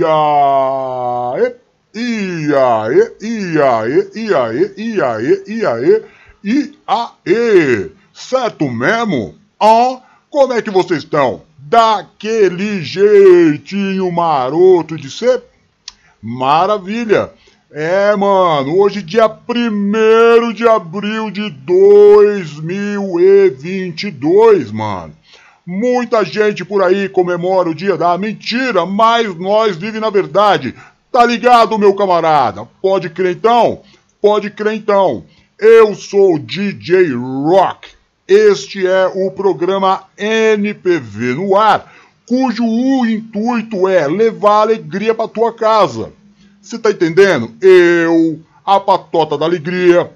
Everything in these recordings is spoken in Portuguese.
Iaê, iaê, iaê, iaê, iaê, iaê, iaê. Certo mesmo? Ah, como é que vocês estão? Daquele jeitinho maroto de ser? Maravilha! É, mano, hoje dia 1 de abril de 2022, mano. Muita gente por aí comemora o dia da mentira, mas nós vive na verdade. Tá ligado, meu camarada? Pode crer então? Pode crer então. Eu sou DJ Rock. Este é o programa NPV no ar, cujo intuito é levar alegria para tua casa. Você tá entendendo? Eu, a patota da alegria,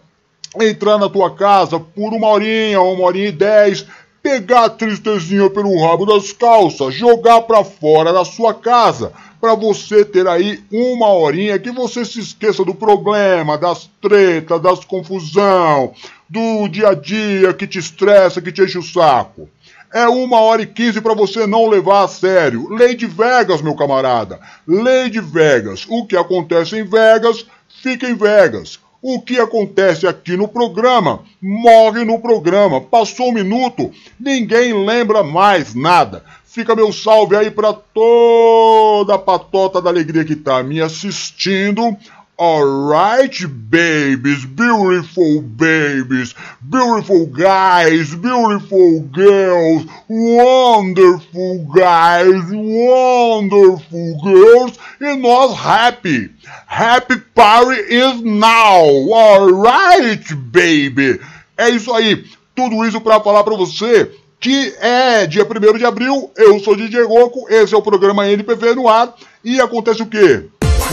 entrar na tua casa por uma horinha, uma horinha e dez, pegar a tristezinha pelo rabo das calças, jogar pra fora da sua casa, para você ter aí uma horinha que você se esqueça do problema, das tretas, das confusão, do dia a dia que te estressa, que te enche o saco. É uma hora e quinze para você não levar a sério. Lei de Vegas, meu camarada. Lei de Vegas. O que acontece em Vegas, fica em Vegas. O que acontece aqui no programa, morre no programa. Passou um minuto, ninguém lembra mais nada. Fica meu salve aí para toda a patota da alegria que tá me assistindo Alright, babies, beautiful babies, beautiful guys, beautiful girls, wonderful guys, wonderful girls, e nós happy. Happy party is now. Alright, baby. É isso aí. Tudo isso para falar para você que é dia 1 de abril. Eu sou DJ Goku, esse é o programa NPV no ar. E acontece o quê?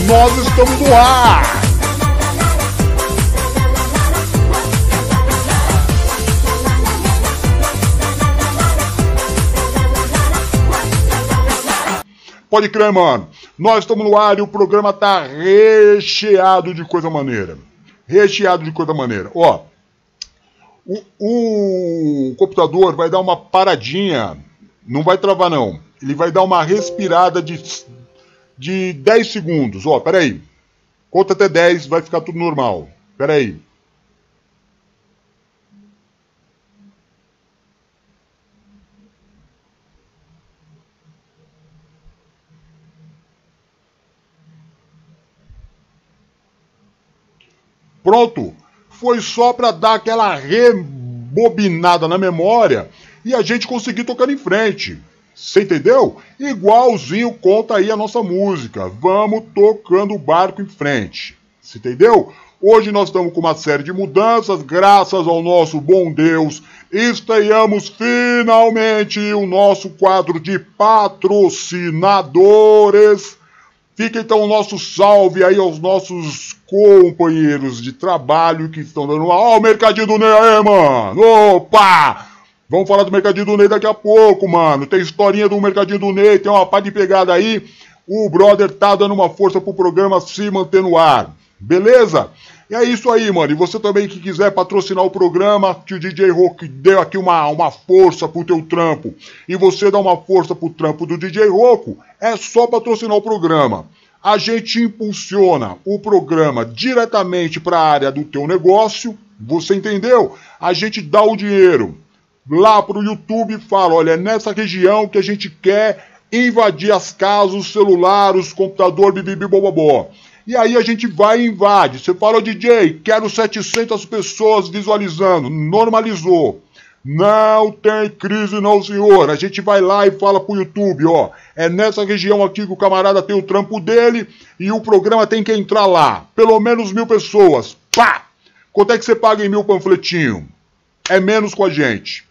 Nós estamos no ar! Pode crer, mano. Nós estamos no ar e o programa tá recheado de coisa maneira. Recheado de coisa maneira. Ó, o, o computador vai dar uma paradinha. Não vai travar, não. Ele vai dar uma respirada de de 10 segundos. Ó, peraí. Conta até 10, vai ficar tudo normal. Peraí. Pronto. Foi só para dar aquela rebobinada na memória e a gente conseguir tocar em frente. Você entendeu? Igualzinho conta aí a nossa música. Vamos tocando o barco em frente. Você entendeu? Hoje nós estamos com uma série de mudanças, graças ao nosso bom Deus. Estreamos finalmente o nosso quadro de patrocinadores. Fica então o nosso salve aí aos nossos companheiros de trabalho que estão dando. Ó, oh, o mercadinho do mano! Opa! Vamos falar do Mercadinho do Ney daqui a pouco, mano. Tem historinha do Mercadinho do Ney, tem uma pá de pegada aí. O brother tá dando uma força pro programa se manter no ar. Beleza? E é isso aí, mano. E você também que quiser patrocinar o programa, que o DJ Rock deu aqui uma, uma força pro teu trampo, e você dá uma força pro trampo do DJ Roco, é só patrocinar o programa. A gente impulsiona o programa diretamente para a área do teu negócio, você entendeu? A gente dá o dinheiro lá para o YouTube e fala: olha, é nessa região que a gente quer invadir as casas, o celular, os computadores, bibibi, bobobó. E aí a gente vai e invade. Você fala, DJ, quero 700 pessoas visualizando. Normalizou. Não tem crise não, senhor. A gente vai lá e fala pro YouTube, ó. É nessa região aqui que o camarada tem o trampo dele e o programa tem que entrar lá. Pelo menos mil pessoas. Pá! Quanto é que você paga em mil panfletinho? É menos com a gente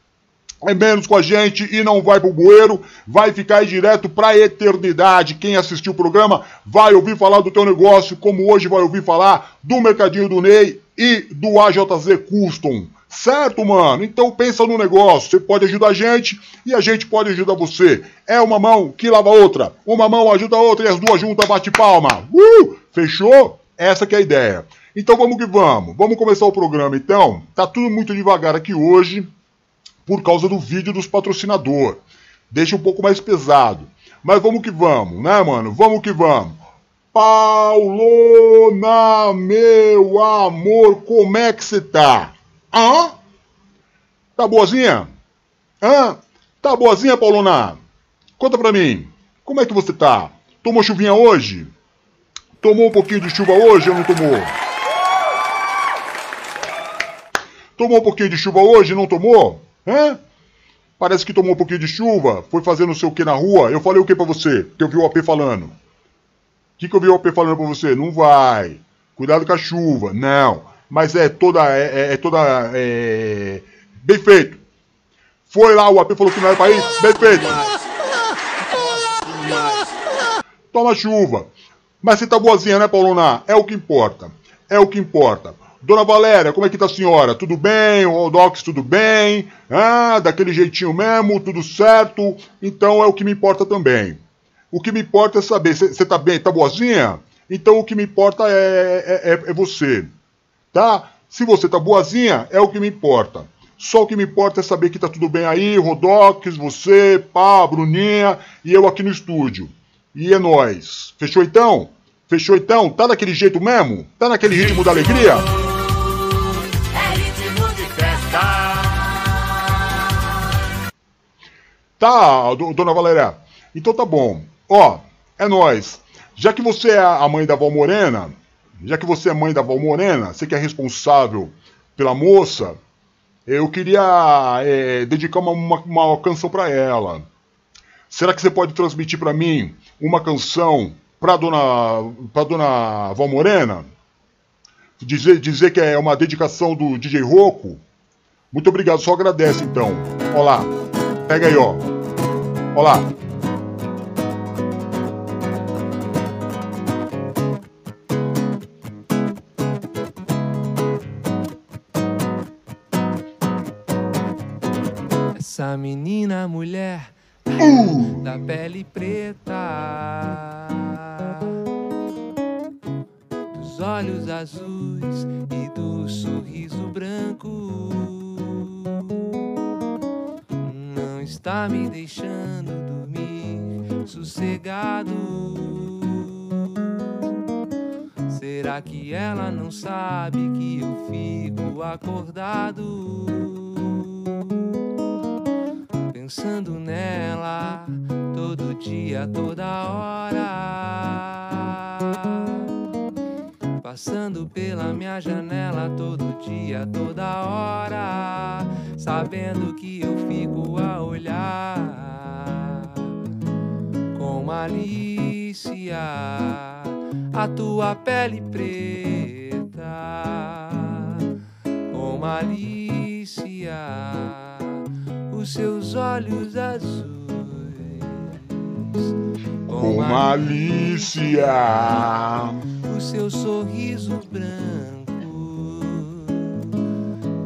é menos com a gente e não vai pro bueiro, vai ficar aí direto pra eternidade. Quem assistiu o programa vai ouvir falar do teu negócio, como hoje vai ouvir falar do Mercadinho do Ney e do AJZ Custom. Certo, mano? Então pensa no negócio. Você pode ajudar a gente e a gente pode ajudar você. É uma mão que lava a outra. Uma mão ajuda a outra e as duas juntas bate palma. Uh! Fechou? Essa que é a ideia. Então vamos que vamos. Vamos começar o programa então. Tá tudo muito devagar aqui hoje por causa do vídeo dos patrocinadores. Deixa um pouco mais pesado. Mas vamos que vamos, né, mano? Vamos que vamos. Paulona, meu amor, como é que você tá? Hã? Tá boazinha? Hã? Tá boazinha, Paulona? Conta pra mim, como é que você tá? Tomou chuvinha hoje? Tomou um pouquinho de chuva hoje ou não tomou? Tomou um pouquinho de chuva hoje, não tomou? Hã? Parece que tomou um pouquinho de chuva, foi fazer não sei o que na rua. Eu falei o que pra você? Que eu vi o AP falando. O que, que eu vi o AP falando pra você? Não vai. Cuidado com a chuva. Não. Mas é toda. É, é, é toda. É... Bem feito. Foi lá, o AP falou que não era pra ir. Bem feito. Toma chuva. Mas você tá boazinha, né, Paulona? É o que importa. É o que importa. Dona Valéria, como é que tá a senhora? Tudo bem? O Docs, tudo bem? Ah, daquele jeitinho mesmo, tudo certo? Então é o que me importa também. O que me importa é saber, você tá bem, tá boazinha? Então o que me importa é, é, é, é você, tá? Se você tá boazinha, é o que me importa. Só o que me importa é saber que tá tudo bem aí, Rodox, você, pá, Bruninha e eu aqui no estúdio. E é nóis. Fechou então? Fechou então? Tá daquele jeito mesmo? Tá naquele ritmo da alegria? Tá, dona Valéria. Então tá bom. Ó, é nós. Já que você é a mãe da Val Morena, já que você é mãe da Val Morena, você que é responsável pela moça, eu queria é, dedicar uma, uma, uma canção para ela. Será que você pode transmitir para mim uma canção para dona para dona Val Morena? Dizer, dizer que é uma dedicação do DJ Roco? Muito obrigado, só agradece então. Olá. Pega aí, ó. Olá. Essa menina mulher uh. da pele preta, azuis e do sorriso branco está me deixando dormir sossegado. Será que ela não sabe que eu fico acordado? Pensando nela todo dia, toda hora. Passando pela minha janela todo dia, toda hora sabendo que eu fico a olhar com malícia a tua pele preta, com malícia os seus olhos azuis, com malícia o seu sorriso branco,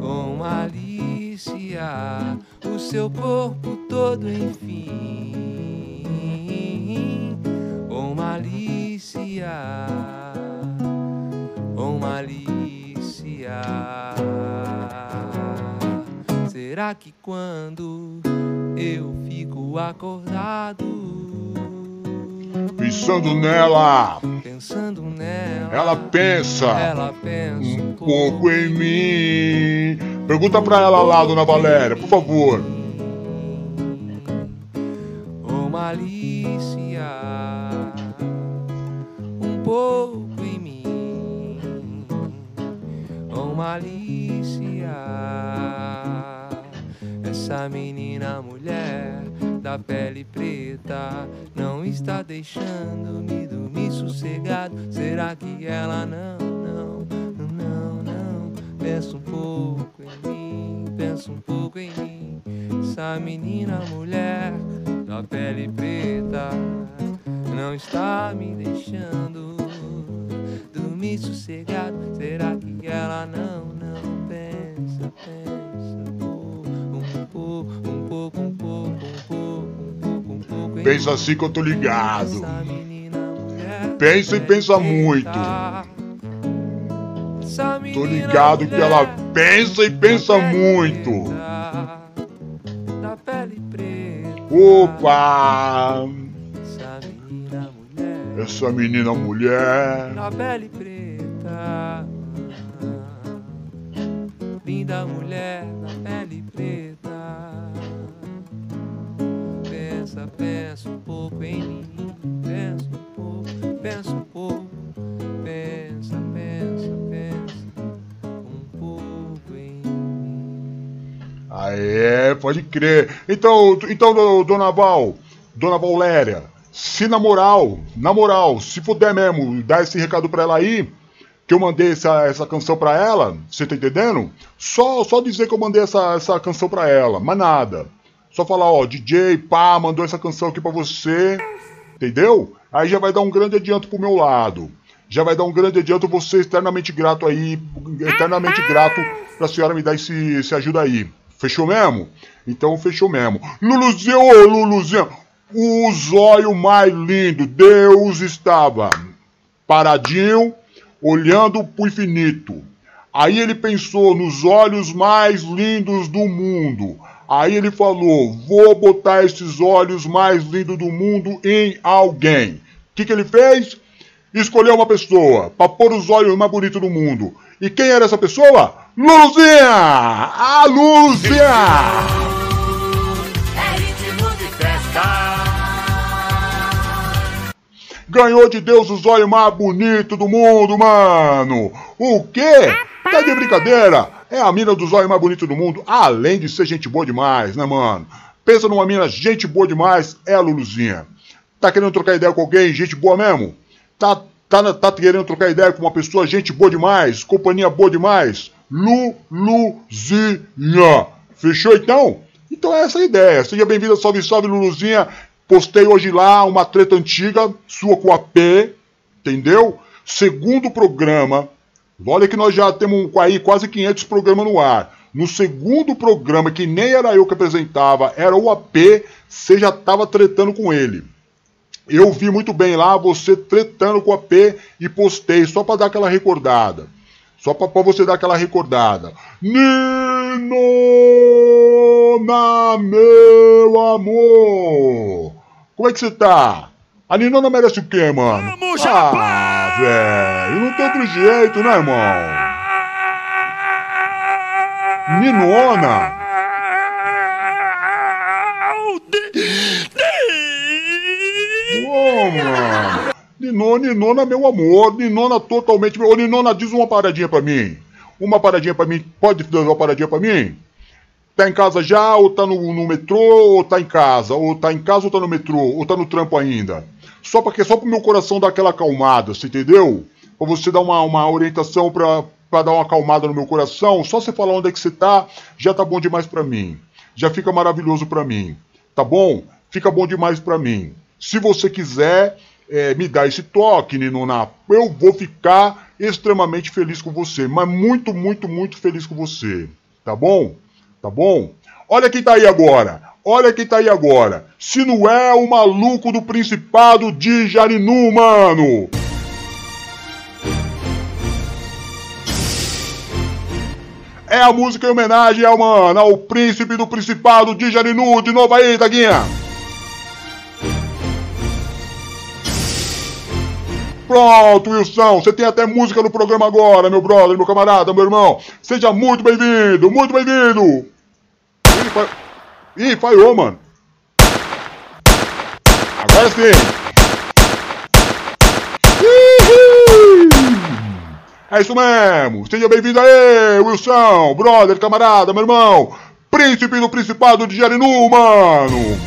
com malícia o seu corpo todo, enfim, com malícia, com malícia. Será que quando eu fico acordado, pensando nela, pensando nela, ela pensa, ela pensa um pouco. em mim. Pergunta pra ela lá, dona Valéria, por favor. Ô malícia, um pouco em mim. Ô malícia, essa menina mulher da pele preta não está deixando-me dormir sossegado. Será que ela não, não, não, não? Pensa um pouco pensa um pouco em mim. Essa menina mulher da pele preta não está me deixando dormir sossegado. Será que ela não, não pensa, pensa um pouco, um pouco, um pouco, um pouco, um pouco, um Pensa assim que eu tô ligado. Pensa e pensa muito. Tô ligado que ela pensa e pensa muito. Opa! essa menina mulher. da pele preta. Linda mulher da pele preta. Pensa, pensa um pouco em mim. Pensa um pouco, pensa um pouco. Pensa, pensa, pensa um pouco em mim. Aê, pode crer. Então, então, do- dona Val, dona Valéria, se na moral, na moral, se puder mesmo, dar esse recado pra ela aí, que eu mandei essa, essa canção pra ela, você tá entendendo? Só, só dizer que eu mandei essa, essa canção pra ela, mas nada. Só falar, ó, DJ, pá, mandou essa canção aqui pra você, entendeu? Aí já vai dar um grande adianto pro meu lado. Já vai dar um grande adianto, você eternamente grato aí, eternamente grato pra senhora me dar esse, esse ajuda aí. Fechou mesmo? Então fechou mesmo. Luluzinho, ô Luluzinho, o zóio mais lindo, Deus estava paradinho, olhando pro infinito. Aí ele pensou nos olhos mais lindos do mundo. Aí ele falou: Vou botar esses olhos mais lindos do mundo em alguém. O que, que ele fez? Escolheu uma pessoa para pôr os olhos mais bonitos do mundo. E quem era essa pessoa? Luluzinha! A Luluzinha! É. Ganhou de Deus os olhos mais bonitos do mundo, mano! O quê? Tá de brincadeira? É a mina dos olhos mais bonitos do mundo, além de ser gente boa demais, né, mano? Pensa numa mina gente boa demais, é a Luluzinha. Tá querendo trocar ideia com alguém, gente boa mesmo? Tá, tá, tá querendo trocar ideia com uma pessoa, gente boa demais, companhia boa demais? Luluzinha. Fechou então? Então é essa a ideia. Seja bem-vindo, salve, salve, Luluzinha. Postei hoje lá uma treta antiga, sua com a P, entendeu? Segundo programa. Olha que nós já temos aí quase 500 programas no ar. No segundo programa, que nem era eu que apresentava, era o AP, você já tava tretando com ele. Eu vi muito bem lá você tretando com a P e postei só para dar aquela recordada. Só para você dar aquela recordada. Ninona, meu amor! Como é que você tá? A Ninona merece o quê, mano? Vamos, ah, velho, não tem outro jeito, né, irmão? Ninona! Ô. Ninona, Ninona, meu amor. Ninona totalmente. Ô, Ninona, diz uma paradinha pra mim. Uma paradinha pra mim. Pode dar uma paradinha pra mim? Tá em casa já, ou tá no, no metrô, ou tá em casa? Ou tá em casa, ou tá no metrô, ou tá no trampo ainda? Só porque só pro meu coração dar aquela acalmada, você entendeu? Pra você dar uma, uma orientação pra, pra dar uma acalmada no meu coração, só você falar onde é que você tá, já tá bom demais pra mim. Já fica maravilhoso pra mim. Tá bom? Fica bom demais pra mim. Se você quiser é, me dar esse toque, Ninona, eu vou ficar extremamente feliz com você. Mas muito, muito, muito feliz com você. Tá bom? Tá bom? Olha quem tá aí agora. Olha quem tá aí agora. Se não é o maluco do Principado de Jarinu, mano. É a música em homenagem ao, mano, ao príncipe do Principado de Jarinu. De novo aí, Taguinha. Pronto, Wilson, você tem até música no programa agora, meu brother, meu camarada, meu irmão. Seja muito bem-vindo, muito bem-vindo. Ih, fa... Ih, falhou, mano. Agora sim. É isso mesmo. Seja bem-vindo aí, Wilson, brother, camarada, meu irmão. Príncipe do Principado de Jarinu, mano.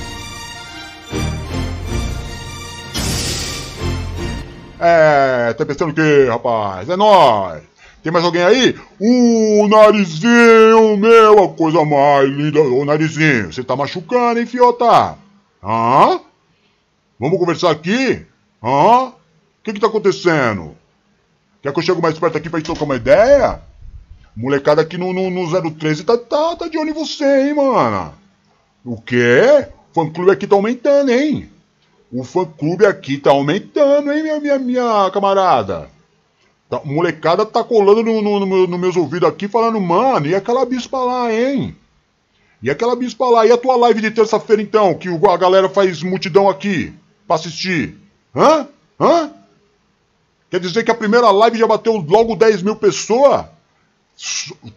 É, tá pensando o quê, rapaz? É nóis! Tem mais alguém aí? O narizinho, meu, a coisa mais linda. Ô narizinho, você tá machucando, hein, fiota? Hã? Vamos conversar aqui? Hã? O que que tá acontecendo? Quer que eu chegue mais perto aqui pra gente trocar uma ideia? Molecada aqui no, no, no 013 tá, tá, tá de olho em você, hein, mano? O quê? O fã clube aqui tá aumentando, hein? O fã clube aqui tá aumentando, hein, minha, minha, minha camarada? Tá, molecada tá colando no, no, no, nos meus ouvidos aqui falando, mano, e aquela bispa lá, hein? E aquela bispa lá? E a tua live de terça-feira então, que a galera faz multidão aqui pra assistir? Hã? Hã? Quer dizer que a primeira live já bateu logo 10 mil pessoas?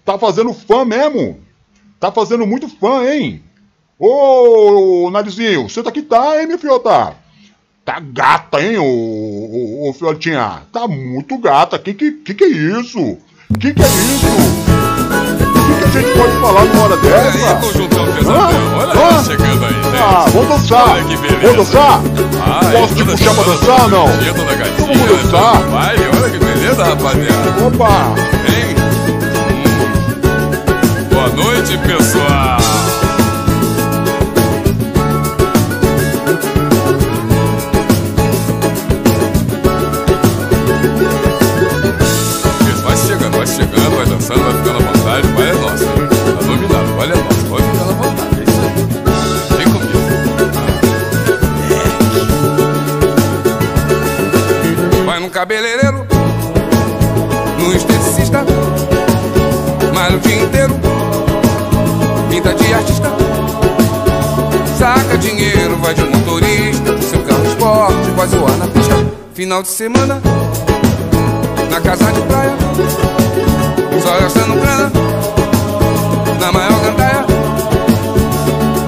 Tá fazendo fã mesmo. Tá fazendo muito fã, hein? Ô, Narizinho, tá que tá, hein, minha fiota? Tá gata, hein, ô, ô, ô fiotinha? Tá muito gata. Que que, que que é isso? Que que é isso? O que, a gente pode falar numa hora dessa? Olha aí, conjuntão pesadão. Olha Hã? ela chegando aí, gente. Ah, vamos dançar! Olha que beleza. Vamos dançar? Ai, Posso te puxar pra dançar, não? dia, toda gatinha, Vamos dançar? todo baile. Olha que beleza, rapaziada. Opa! Hein? Hum. Boa noite, pessoal. Chegando, vai dançando, vai ficando à vontade. O baile é nosso. Tá dominado, o baile é nosso. Pode ficar à vontade. É isso aí. Vem comigo. Vai no cabeleireiro, no esteticista, malha o dia inteiro, pinta de artista, saca dinheiro, vai de motorista, seu carro esporte, vai zoar na pista. Final de semana, na casa de praia, só gastando grana, na maior gandaia.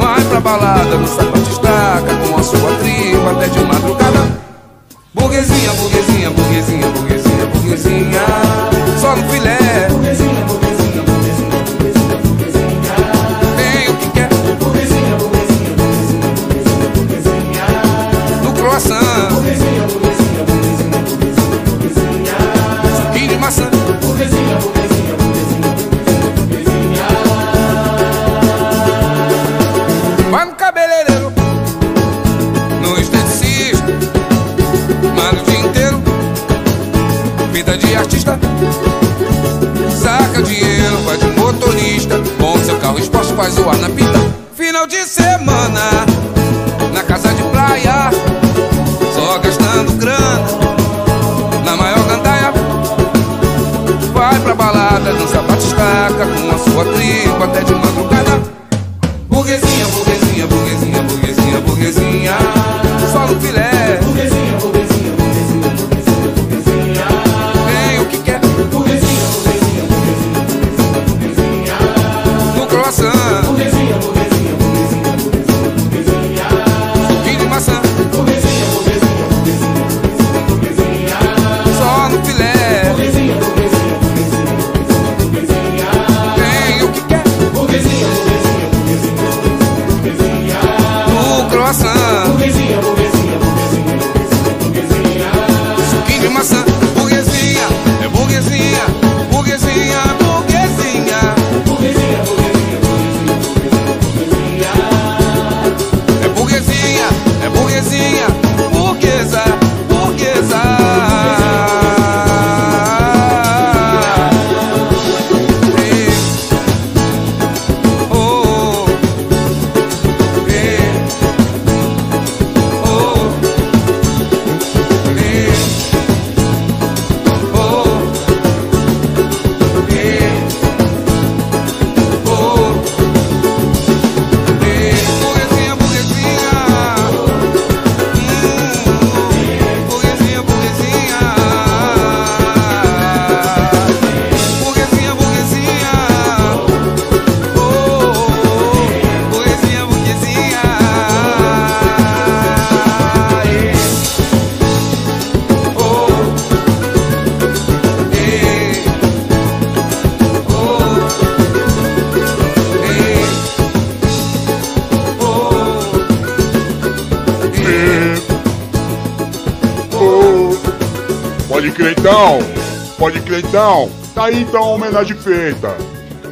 Vai pra balada, no sapato estaca, com a sua tripa até de madrugada. Burguesinha, burguesinha, burguesinha, burguesinha, burguesinha, então. Tá aí então a homenagem feita.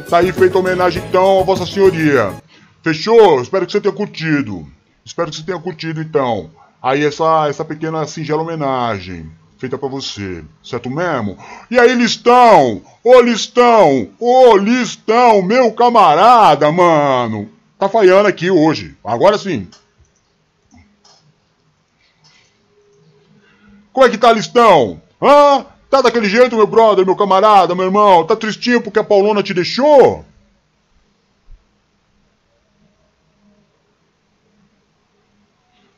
Tá aí feita a homenagem então a Vossa Senhoria. Fechou? Espero que você tenha curtido. Espero que você tenha curtido então. Aí essa, essa pequena singela homenagem feita pra você. Certo mesmo? E aí, Listão? Ô Listão! Ô Listão, meu camarada, mano! Tá falhando aqui hoje. Agora sim. Como é que tá, Listão? Hã? Tá daquele jeito, meu brother, meu camarada, meu irmão? Tá tristinho porque a Paulona te deixou?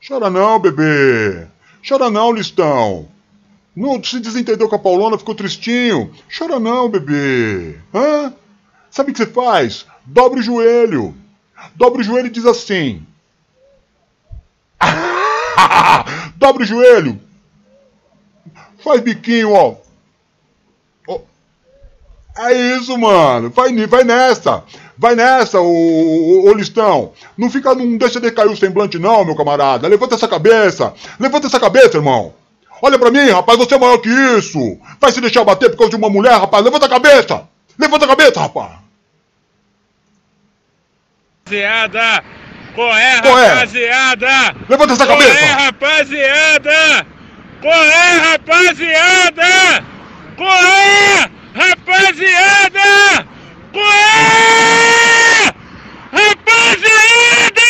Chora não, bebê. Chora não, Listão. Não se desentendeu com a Paulona, ficou tristinho. Chora não, bebê. Hã? Sabe o que você faz? Dobra o joelho. Dobra o joelho e diz assim. Dobra o joelho. Faz biquinho, ó. É isso, mano. Vai, vai nessa. Vai nessa, ô, ô, ô, Listão. Não fica, não deixa de cair o semblante, não, meu camarada. Levanta essa cabeça. Levanta essa cabeça, irmão. Olha pra mim, rapaz, você é maior que isso. Vai se deixar bater por causa de uma mulher, rapaz. Levanta a cabeça. Levanta a cabeça, rapaz. Rapaziada. Qual é, é? rapaziada? Levanta essa Qual é, cabeça. Qual é, rapaziada? Qual é, rapaziada? Qual é, rapaziada? Qual é, rapaziada?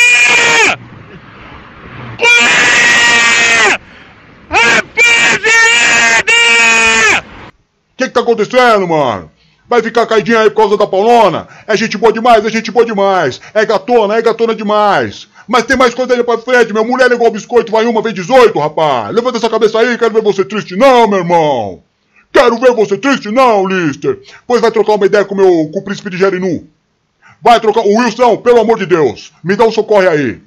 O que que tá acontecendo, mano? Vai ficar caidinho aí por causa da Paulona? É gente boa demais, é gente boa demais. É gatona, é gatona demais. Mas tem mais coisa aí pra frente, minha mulher é igual biscoito, vai uma, vez 18, rapaz. Levanta essa cabeça aí, quero ver você triste não, meu irmão. Quero ver você triste não, Lister. Pois vai trocar uma ideia com, meu, com o príncipe de Jerinu. Vai trocar... O Wilson, pelo amor de Deus, me dá um socorre aí.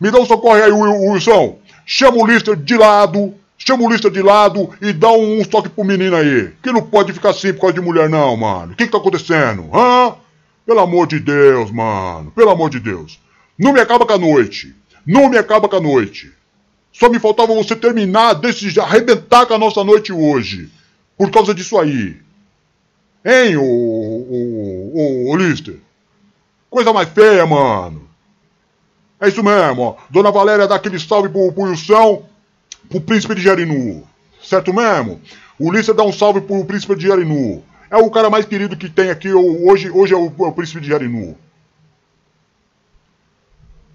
Me dá um socorre aí, Wil- Wilson. Chama o Lister de lado, chama o Lister de lado e dá um, um toque pro menino aí. Que não pode ficar assim por causa de mulher não, mano. O que que tá acontecendo? Hã? Pelo amor de Deus, mano. Pelo amor de Deus. Não me acaba com a noite. Não me acaba com a noite. Só me faltava você terminar, desse, arrebentar com a nossa noite hoje. Por causa disso aí. Hein, ô, ô, ô, ô Lister? Coisa mais feia, mano. É isso mesmo, ó. Dona Valéria dá aquele salve pro, pro pro príncipe de Jarinu. Certo mesmo? O Lister dá um salve pro príncipe de Jarinu. É o cara mais querido que tem aqui hoje, hoje é o, é o príncipe de Jarinu.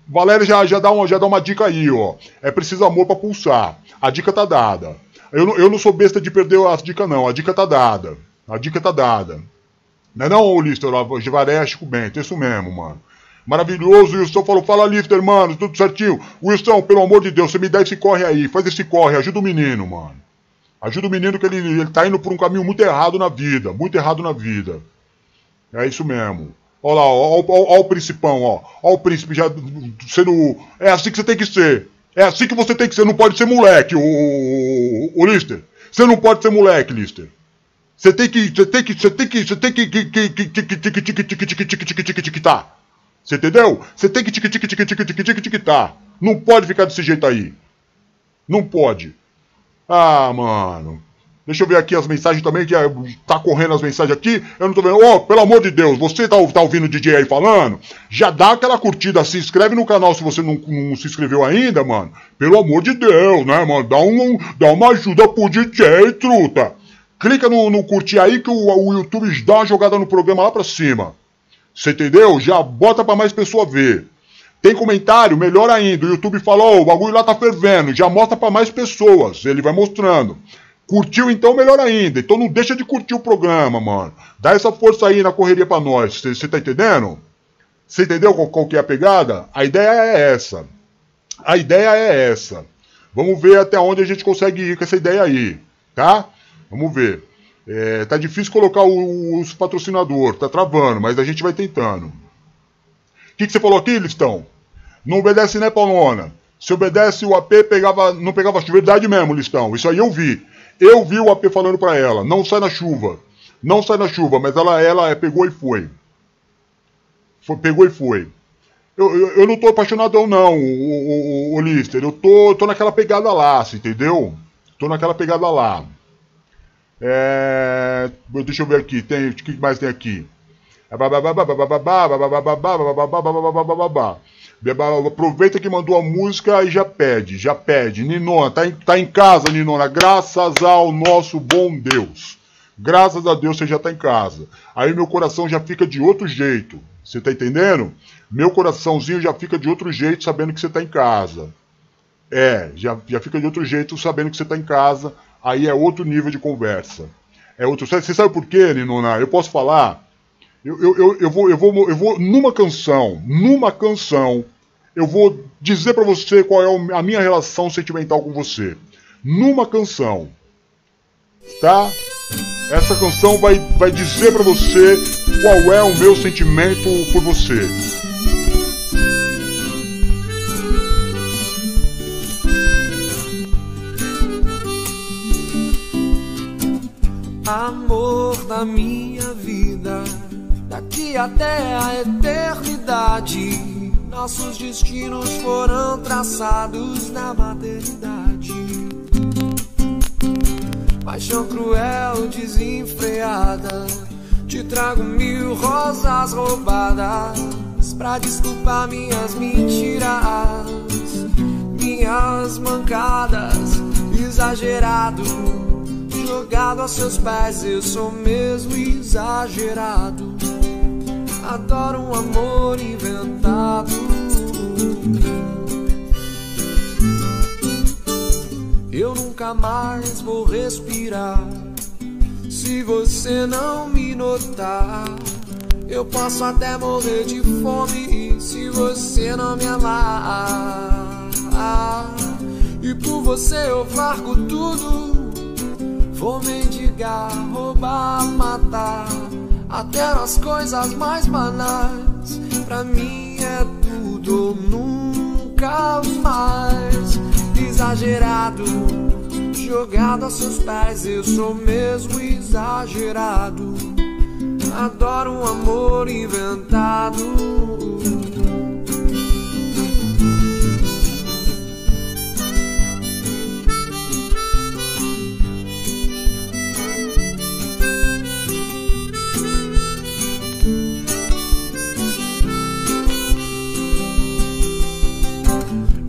Valéria já, já, dá uma, já dá uma dica aí, ó. É preciso amor pra pulsar. A dica tá dada. Eu, eu não sou besta de perder as dicas, não. A dica tá dada. A dica tá dada. Não é não, Lister? Givaré, Chico Bento. Isso mesmo, mano. Maravilhoso, Wilson falou, fala Lifter, mano, tudo certinho. Wilson, pelo amor de Deus, você me dá esse corre aí, faz esse corre, ajuda o menino, mano. Ajuda o menino que ele, ele tá indo por um caminho muito errado na vida, muito errado na vida. É isso mesmo. Olha lá, ó, ó, ó o principão, ó. Ó o príncipe já sendo... É assim que você tem que ser. É assim que você tem que ser, não pode ser moleque, o, o, o Lister. Você não pode ser moleque, Lister. Você tem que, você tem que, você tem que, você tem que, que, que, que, que, que, que, que, que, tá. Você entendeu? Você tem que tique tique tique tique tique tique tique tá. Não pode ficar desse jeito aí. Não pode. Ah, mano. Deixa eu ver aqui as mensagens também, que é, tá correndo as mensagens aqui. Eu não tô vendo. Ô, pelo amor de Deus, você tá, tá ouvindo o DJ aí falando? Já dá aquela curtida, se inscreve no canal se você não, não se inscreveu ainda, mano. Pelo amor de Deus, né, mano? Dá, um, dá uma ajuda pro DJ, truta. Clica no, no curtir aí que o, o YouTube dá uma jogada no programa lá pra cima. Você entendeu? Já bota pra mais pessoa ver. Tem comentário, melhor ainda. O YouTube falou, o bagulho lá tá fervendo. Já mostra pra mais pessoas. Ele vai mostrando. Curtiu então, melhor ainda. Então não deixa de curtir o programa, mano. Dá essa força aí na correria pra nós. Você tá entendendo? Você entendeu qual, qual que é a pegada? A ideia é essa. A ideia é essa. Vamos ver até onde a gente consegue ir com essa ideia aí, tá? Vamos ver. É, tá difícil colocar o- os patrocinadores, tá travando, mas a gente vai tentando. O que, que você falou aqui, Listão? Não obedece, né, Paulona? Se obedece, o AP pegava, não pegava chuva. Verdade mesmo, Listão. Isso aí eu vi. Eu vi o AP falando pra ela. Não sai na chuva. Não sai na chuva, mas ela, ela é, pegou e foi. Foi- Pegou e foi. Eu, eu, eu não tô apaixonadão, não, o, o, o, Lister. Eu tô, tô naquela pegada lá, você entendeu? Tô naquela pegada lá. É... Deixa eu ver aqui. Tem, o que mais tem aqui? Aproveita que mandou a música e já pede, já pede. Ninona, tá em, tá em casa, Ninona. Graças ao nosso bom Deus. Graças a Deus você já tá em casa. Aí meu coração já fica de outro jeito. Você tá entendendo? Meu coraçãozinho já fica de outro jeito sabendo que você tá em casa. É, já, já fica de outro jeito sabendo que você tá em casa. Aí é outro nível de conversa. É outro. Você sabe por quê, Ninona? Eu posso falar? Eu, eu, eu, eu, vou, eu, vou, eu vou, numa canção, numa canção, eu vou dizer pra você qual é a minha relação sentimental com você. numa canção. Tá? Essa canção vai, vai dizer pra você qual é o meu sentimento por você. Amor da minha vida, daqui até a eternidade. Nossos destinos foram traçados na maternidade. Paixão cruel, desenfreada. Te trago mil rosas roubadas pra desculpar minhas mentiras, minhas mancadas, exagerado jogado a seus pés, eu sou mesmo exagerado. Adoro um amor inventado. Eu nunca mais vou respirar se você não me notar. Eu posso até morrer de fome se você não me amar. E por você eu largo tudo. Vou mendigar, roubar, matar, até as coisas mais banais. Pra mim é tudo nunca mais. Exagerado, jogado aos seus pés, eu sou mesmo exagerado. Adoro um amor inventado.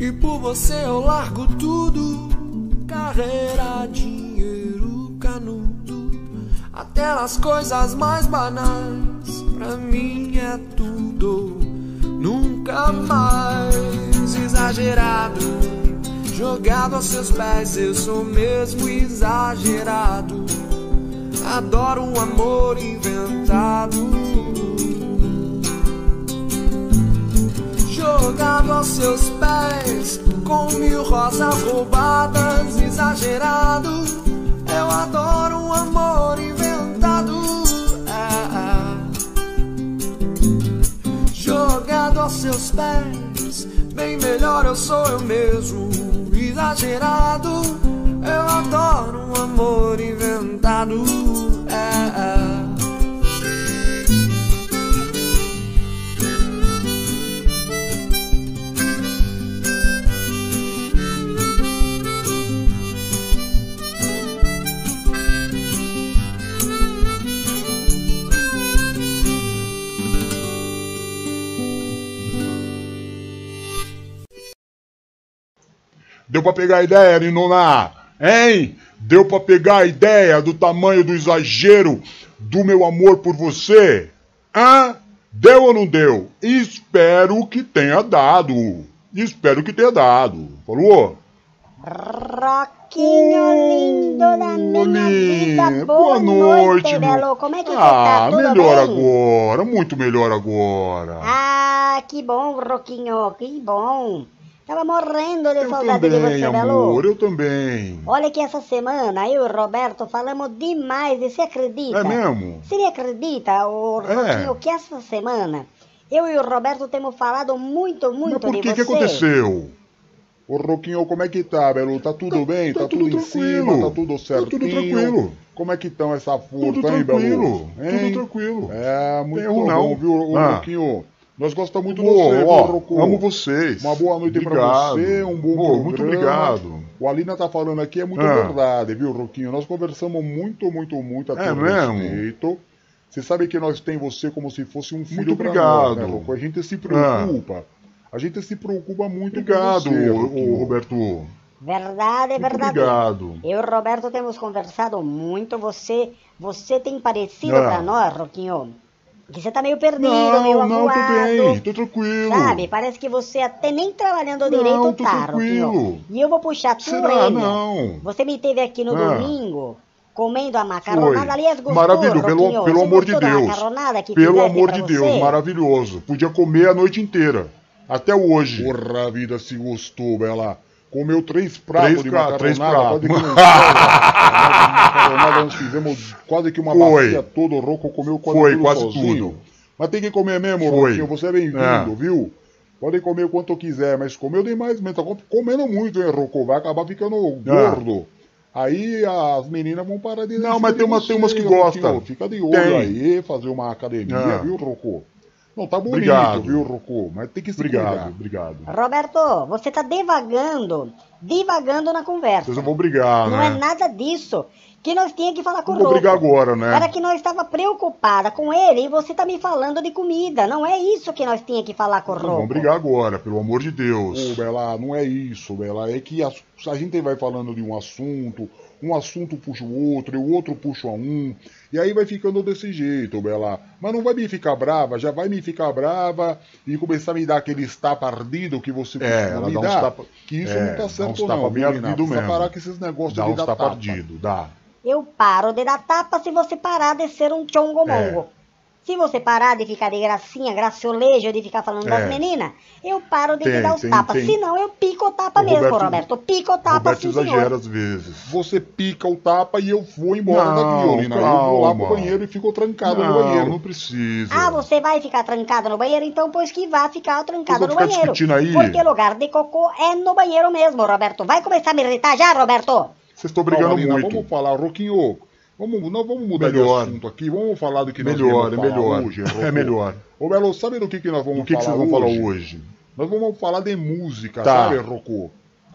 E por você eu largo tudo: carreira, dinheiro, canudo, até as coisas mais banais. Pra mim é tudo, nunca mais exagerado. Jogado aos seus pés, eu sou mesmo exagerado. Adoro um amor inventado. Jogado aos seus pés com mil rosas roubadas, exagerado. Eu adoro um amor inventado. É, é. Jogado aos seus pés, bem melhor eu sou eu mesmo, exagerado. Eu adoro um amor inventado. É, é. Deu pra pegar a ideia, Ninona? Hein? Deu pra pegar a ideia do tamanho do exagero do meu amor por você? Hã? Deu ou não deu? Espero que tenha dado. Espero que tenha dado. Falou? Roquinho lindo da minha vida. boa noite, meu. Belo. Como é que você Ah, tá? Tudo melhor bem? agora, muito melhor agora. Ah, que bom, Roquinho, que bom. Tava morrendo de eu saudade de também, você, amor, Belo. eu também. Olha que essa semana eu e o Roberto falamos demais, e você acredita? É mesmo? Você acredita, o É. Roquinho, que essa semana eu e o Roberto temos falado muito, muito Mas por de que você. que aconteceu? Ô Roquinho, como é que tá, Belo? Tá tudo bem? Tá, tá tudo, tudo em tranquilo. cima? Tá tudo Tá certinho? tudo tranquilo. Como é que estão essa força, Tudo hein, tranquilo, Belo? Hein? tudo tranquilo. É, muito Erro bom, não. viu, ô Ah. Roquinho? Nós gostamos muito de você, ó, amo vocês. Uma boa noite pra Obrigado. você, um bom Pô, muito obrigado. O Alina tá falando aqui, é muito Ah. verdade, viu, Roquinho? Nós conversamos muito, muito, muito a É teu mesmo? respeito. Você sabe que nós tem você como se fosse um filho Muito pra obrigado. nós, né? A gente se preocupa. A gente se preocupa muito Obrigado, com você, Roquinho. Roberto. Verdade, é verdade. obrigado. Eu e o Roberto temos conversado muito. Você, você tem parecido Ah. pra nós, Roquinho, que você tá meio perdido, Não, meio não, tô bem, tô tranquilo. Sabe? Parece que você até nem trabalhando Não, direito tô tá, tranquilo. E eu vou puxar tua Será? Não. Você me teve aqui no Ah. domingo. Comendo a macarronada, Foi. aliás, gostou, Maravilhoso, pelo, pelo amor de Deus. Pelo amor de Deus, você? maravilhoso. Podia comer a noite inteira. Até hoje. Porra vida, se gostou, Bela. Comeu três pratos Três de pratos, três macarronada, pratos. quase que macarronada nós fizemos quase que uma Foi. bacia toda, o Rocco comeu quase Foi, tudo quase sozinho. tudo. Mas tem que comer mesmo, Foi. Roquinho, você é bem-vindo, É. viu? Podem comer quanto quiser, mas comeu demais mesmo, tá comendo muito, hein, Rocco? Vai acabar ficando gordo. Aí as meninas vão parar de É. Não, mas tem umas- você, tem umas que gostam. Fica de olho Tem. aí, fazer uma academia, É. viu, Rocco? Não, tá bonito, Obrigado. viu, Rocco? Mas tem que se Obrigado, cuidar. obrigado. Roberto, você tá devagando, divagando na conversa. Vocês não vão brigar, Não né? é nada disso que nós tinha que falar com o Não vou Rocco. brigar agora, né? Era que nós estava preocupada com ele e você tá me falando de comida. Não é isso que nós tinha que falar com o Não Rocco. vamos brigar agora, pelo amor de Deus. Ô, Bela, não é isso, Bela. É que a, a gente vai falando de um assunto, um assunto puxa o outro, e o outro puxa um, e aí vai ficando desse jeito, Bela. Mas não vai me ficar brava, já vai me ficar brava e começar a me dar aquele tapa ardido que você É, ela me dá tapa- que isso é, não tá dá uns certo tapa não, bem ardido Precisa mesmo. parar com esses negócios Dá de uns dar tapa tapa. ardido, dá. Eu paro de dar tapa se você parar de ser um chongomongo. É. Se você parar de ficar de gracinha, graciolejo, de ficar falando das É. meninas, eu paro de te Tem, dar os tem, tapas. tem. Senão eu pico o tapa O mesmo, Roberto- Roberto. Eu pico o tapa Roberto sim, exagera senhor. às vezes. Você pica o tapa e eu vou embora Não, daqui, Lina. Eu vou lá pro calma. banheiro e fico trancado no Não, banheiro. não precisa. Ah, você vai ficar trancada no banheiro? Então, pois que vá ficar trancada Vocês no banheiro. discutindo aí? Porque lugar de cocô é no banheiro mesmo, Roberto. Vai começar a me irritar já, Roberto? Vocês estão brigando Calma, Lina, muito. Vamos falar, Roquinho. Vamos, não vamos mudar Melhor. de assunto aqui. Vamos falar do que nós Melhor, vamos é falar melhor. hoje. É melhor. Ô, Belo, sabe do que, que nós vamos O que, que falar vocês vão hoje? falar hoje? Nós vamos falar de música, Tá. sabe, Rocco?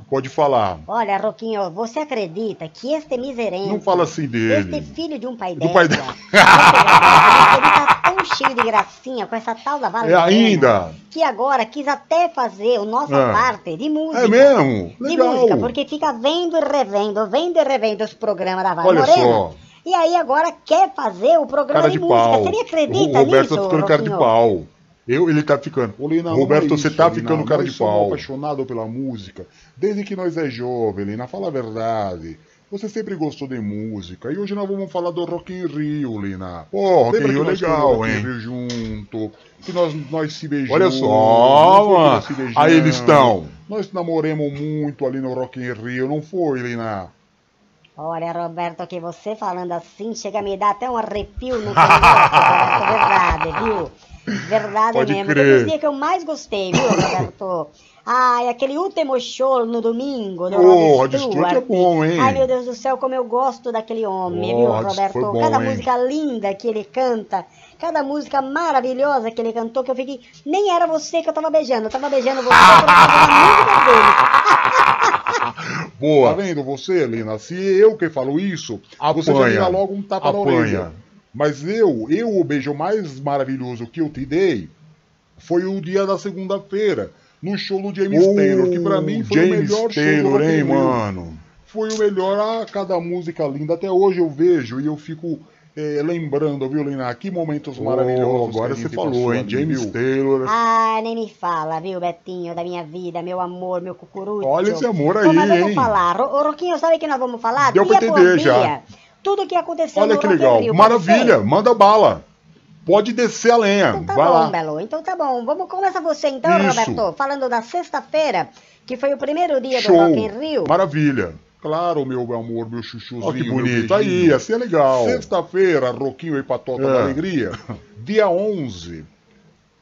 Pode falar. Olha, Roquinho, você acredita que este miserento... Não fala assim dele. Este filho de um pai Do dela... pai dela. ele tá tão cheio de gracinha com essa tal da É Valentina... ainda. Que agora quis até fazer o nossa Ah. parte de música. É mesmo? De Legal. música, porque fica vendo e revendo, vendo e revendo os programas da Val Olha Morena. só. E aí agora quer fazer o programa Cara de, de música. pau. Você me acredita o Roberto nisso, tá ficando cara de pau. Eu, ele tá ficando. Ô, Lina, não Roberto, é você isso, tá Lina. ficando cara de pau. apaixonado pela música. Desde que nós é jovem, Lina, fala a verdade. Você sempre gostou de música. E hoje nós vamos falar do Rock in Rio, Lina. Pô, Rock in Rio nós legal, no Rock in hein? Rio junto, que nós, nós se beijamos. Olha só, mano. Aí eles estão. Nós namoramos muito ali no Rock in Rio, não foi, Lina? Olha, Roberto, que você falando assim chega a me dar até um arrepio no coração. Verdade, viu? Verdade Pode mesmo. crer. Um dos dias que eu mais gostei, viu, Roberto? Ai, aquele último show no domingo do Ô, Rod Stewart é bom, hein? Ai, meu Deus do céu, como eu gosto daquele homem, Ô, viu, Rod Roberto? foi bom, cada hein? música linda que ele canta, cada música maravilhosa que ele cantou, que eu fiquei... Nem era você que eu tava beijando, eu tava beijando você, eu tava beijando a música dele. Tá Boa. vendo você, Lina? Se eu que falo isso, você já me Apanha. dá logo um tapa na Apanha. orelha. Mas eu, eu, o beijo mais maravilhoso que eu te dei foi o dia da segunda-feira, no show do James Ô, Taylor, que pra mim foi James o melhor show do Taylor, Rock in hein, mano? Foi o melhor, ah, cada música linda. Até hoje eu vejo e eu fico eh, lembrando, viu, Lina? Que momentos maravilhosos. Ô, agora você falou, hein? James viu? Taylor. Ah, nem me fala, viu, Betinho, da minha vida, meu amor, meu cucurucho. Olha esse amor Pô, aí, mas vamos hein? falar. Ro- Ô, Roquinho, sabe o que nós vamos falar? Deu dia pra por entender dia, já. Tudo que aconteceu Olha no que Rock legal. Rio, Maravilha, manda bala. Pode descer a lenha. Então tá Vai bom, lá. Belo. Então tá bom. Vamos começar você então, Isso. Roberto, falando da sexta-feira, que foi o primeiro dia do Show. Rock in Rio. Maravilha. Claro, meu amor, meu chuchuzinho. Ó, que bonito. Aí, assim é legal. Sexta-feira, Roquinho e Patota É. da Alegria. Dia 11.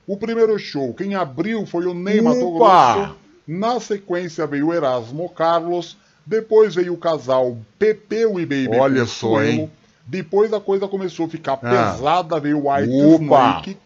O primeiro show, quem abriu foi o Ney Mato! Grosso. Na sequência veio o Erasmo Carlos. Depois veio o casal Pepeu e Baby. Olha só, hein? Depois a coisa começou a ficar Ah. pesada. Veio o White Opa! Snake.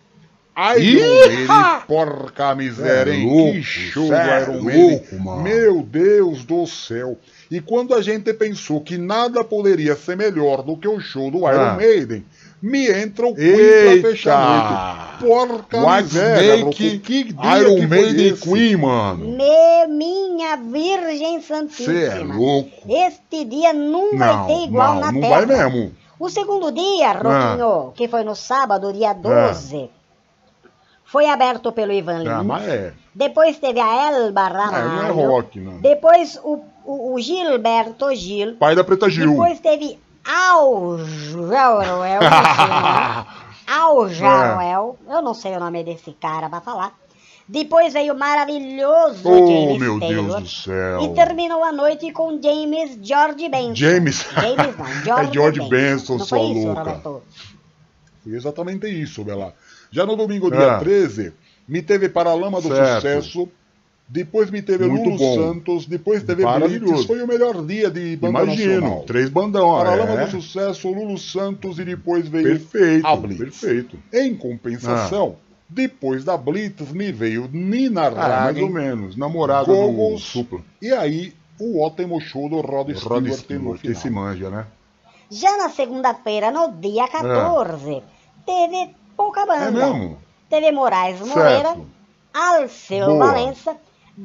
Iron! Maiden, porca miséria, É hein? louco, que show do Iron Maiden. louco, mano. Meu Deus do céu. E quando a gente pensou que nada poderia ser melhor do que o show do Iron Ah. Maiden, me entra o Queen Eita! pra fechamento. Porca White miséria, Snake, Rocco. Que dia Iron que foi Maiden esse? Queen, mano. Me, minha Virgem Santíssima. Você é louco. Este dia não, Não, vai ter igual não, na não Terra. vai mesmo. O segundo dia, Roquinho, que foi no sábado, dia 12, foi aberto pelo Ivan Lins. Ah, é. Depois teve a Elba Ah, não é Ramalho. rock, não. Depois o, o, o Gilberto Gil. Pai da Preta Gil. Depois teve sei o nome. Aljaruel. Eu não sei o nome desse cara pra falar. Depois veio o maravilhoso Oh, James meu Taylor. Deus do céu. E terminou a noite com James George Benson. James. James não, George, É George Benson, isso, louca. Roberto? Foi exatamente isso, Bela. Já no domingo, dia É. 13, me teve Paralama do Certo. Sucesso, depois me teve Muito Lulu bom. Santos, depois teve. Blitz. Foi o melhor dia de banda Imagino, nacional. três bandão. Paralama é. do Sucesso, Lulu Santos e depois veio Perfeito, a Blitz. perfeito. Em compensação, depois da Blitz me veio Nina Ah, mais ou Hagen menos. Namorada do Supla. e aí o ótimo show do Rod Rod Stewart no Stewart, que final. se manja, né? Já na segunda-feira, no dia 14, teve pouca banda. É mesmo? Teve Moraes Moreira. Alceu Boa. Valença,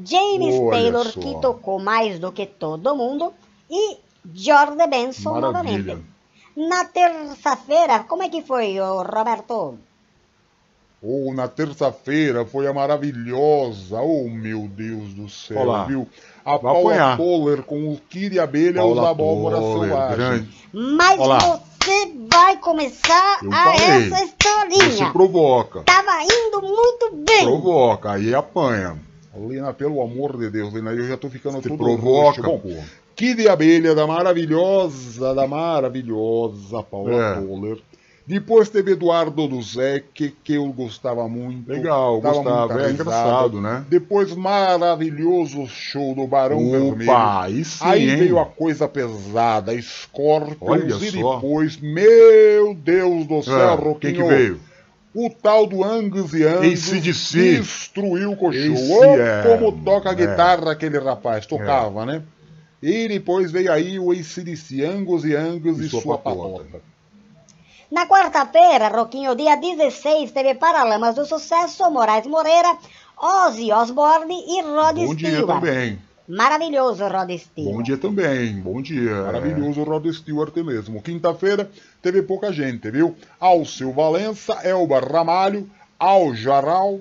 James Olha Taylor, só. que tocou mais do que todo mundo, e George Benson Maravilha. novamente. Na terça-feira, como é que foi, Roberto? Ou na terça-feira foi a maravilhosa, oh meu Deus do céu, Olá. viu? A Vai Paula apanhar. Toller com o Kiri Abelha e os Paula abóboras Toller, selvagens. grande. Mas Olá. você vai começar Eu a falei. essa Você historinha. provoca. Tava indo muito bem. Provoca, aí apanha. Lina, pelo amor de Deus, Lina, eu já tô ficando Você todo provoca, roxo. Bom, pô. Kid Abelha, da maravilhosa, da maravilhosa Paula É. Toller. Depois teve Eduardo Duzek, que eu gostava muito. Legal, Dava gostava. muita É engraçado, né? Depois, maravilhoso show do Barão Vermelho. Opa, aí sim, Aí hein? veio a coisa pesada, Scorpions, e depois, meu Deus do céu, Ah, Roquinho, quem que veio? o tal do Angus e Angus destruiu o Ô, é, como toca a é. guitarra aquele rapaz, tocava, né? E depois veio aí o ACDC, Angus e Angus e, E sua sua patota. patota. Na quarta-feira, Roquinho, dia 16, teve Paralamas do Sucesso, Moraes Moreira, Ozzy Osbourne e Rod Bom dia Stewart. também. Maravilhoso, Rod Stewart. Bom dia também. Bom dia. Maravilhoso o Rod Stewart mesmo. Quinta-feira teve pouca gente, viu? Alceu Valença, Elba Ramalho, Al Jaral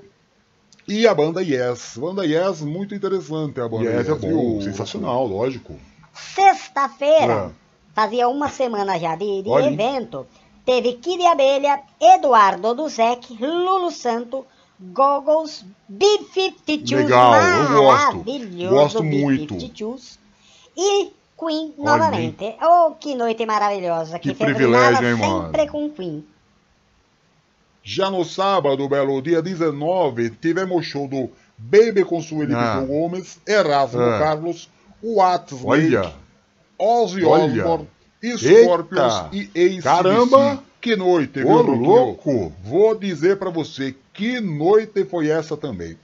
e a banda Yes. Banda Yes, muito interessante a banda Yes Yes. é bom, viu? sensacional, lógico. Sexta-feira, Ah. fazia uma semana já de, de evento, teve Kid Abelha, Eduardo Duzek, Lulu Santo, Goggles, B-52s, Legal, eu gosto. maravilhoso Gosto muito. B-52s, e Queen Olha, novamente. Oh, que noite maravilhosa, que, Que privilégio, hein, mano? sempre com Queen. Já no sábado, belo dia 19, tivemos o show do Baby com Sueli Ah. Gomes, Erasmo Ah. Carlos, Watts Olha. Ozzy Olha. Osbourne, Eita. Scorpions e AC/DC. Caramba. Que noite, viu, Ô, Roquinho? louco. Vou dizer pra você, que noite foi essa também.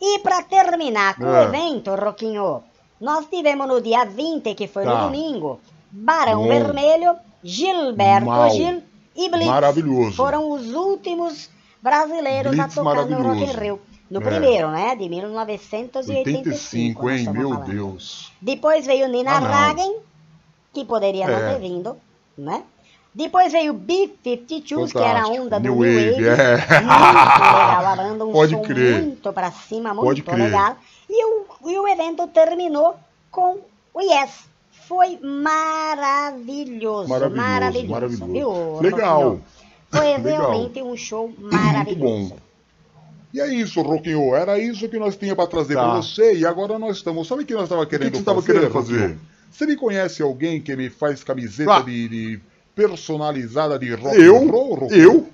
E para terminar com o Ah. evento, Roquinho, nós tivemos no dia 20, que foi no Tá. domingo, Barão Bom. Vermelho, Gilberto Mal. Gil e Blitz. Maravilhoso. Foram os últimos brasileiros Blitz a tocar no Rock in. Rio. No É. primeiro, né? De 1985. 85, nós hein? Meu falando. Deus. Depois veio Nina Ah, não. Hagen, que poderia não É. ter vindo, né? Depois veio B-52s, que era a onda do New Wave, Wave. é. Muito legal a banda, um Pode som crer. muito pra cima, Pode muito crer. legal. E o, e o evento terminou com o Yes. Foi maravilhoso, Maravilhoso, maravilhoso. maravilhoso. viu, Legal. Foi Legal. realmente um show maravilhoso. bom. E é isso, Roquinho. Era isso que nós tínhamos pra trazer Tá. pra você. E agora nós estamos. Sabe o que nós estávamos que querendo que você tava fazer? querendo fazer? Você me conhece alguém que me faz camiseta Ah. de, de personalizada de rock Eu? and roll? Eu?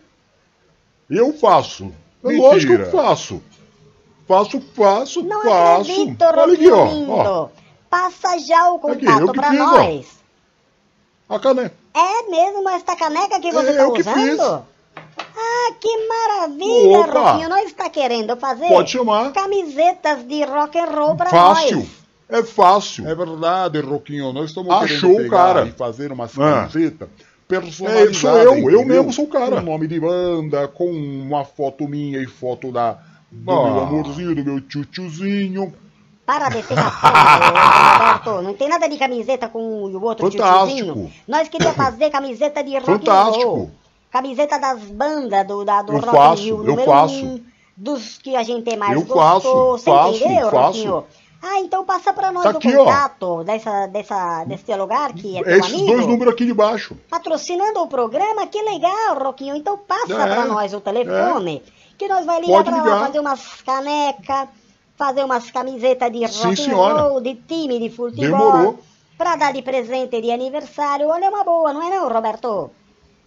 Eu faço. É Mentira. lógico que eu faço. Faço, faço, Não faço. acredito, Olha aqui, ó. ó. Passa já o Aqui, contato eu que pra fiz, ó. nós. A caneca. É mesmo esta caneca que você É, que usando? fiz. Ah, que maravilha, Opa. Roquinho. Nós está querendo fazer Pode chamar. camisetas de rock and roll para Fácil. nós. É fácil. É verdade, Roquinho. Nós estamos Achou querendo o cara. e fazer umas Ah. camisetas personalizadas. É, sou eu, eu entendeu? mesmo sou o cara. Com nome de banda, com uma foto minha e foto da, do Ah. meu amorzinho, do meu tchutchuzinho. Para de pegação, Roberto. Não tem nada de camiseta com o outro Fantástico. tiozinho. Nós queríamos fazer camiseta de rock Fantástico. Camiseta das bandas do, da, do Eu Rock faço, Rio eu faço. um, dos que a gente mais Eu gostou. faço, Você faço, entendeu, faço. Roquinho? Ah, então passa pra nós Tá o aqui, ó. contato dessa, dessa, desse lugar que é teu Esses amigo. dois números aqui de baixo. Patrocinando o programa, que legal, Roquinho. Então passa É, pra nós o telefone. que nós vai ligar pra lá fazer umas canecas, fazer umas camisetas de rock roll, de time de futebol. Pra dar de presente de aniversário. Olha, é uma boa, não é não, Roberto?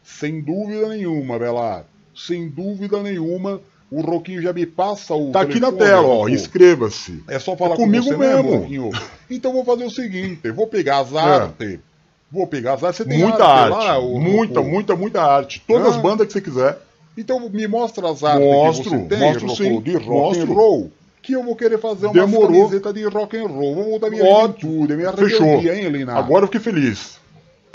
Sem dúvida nenhuma, Belar. Sem dúvida nenhuma. O Roquinho já me passa o. Tá aqui na telefone, tela, ó. Inscreva-se. É só falar É comigo com mesmo. Roquinho. Então vou fazer o seguinte: eu vou pegar as artes. Vou pegar as artes. Você tem É. Muita arte, arte. lá, ô, muita, Rocco? muita, muita arte. Todas Ah. as bandas que você quiser. Então me mostra as artes Mostro, que você tem, mostro sim, de rock mostro. and roll. Que eu vou querer fazer uma camiseta de rock and roll. Vou mudar minha juventude, minha Fechou. rebeldia, hein, Lina? Agora eu fiquei feliz.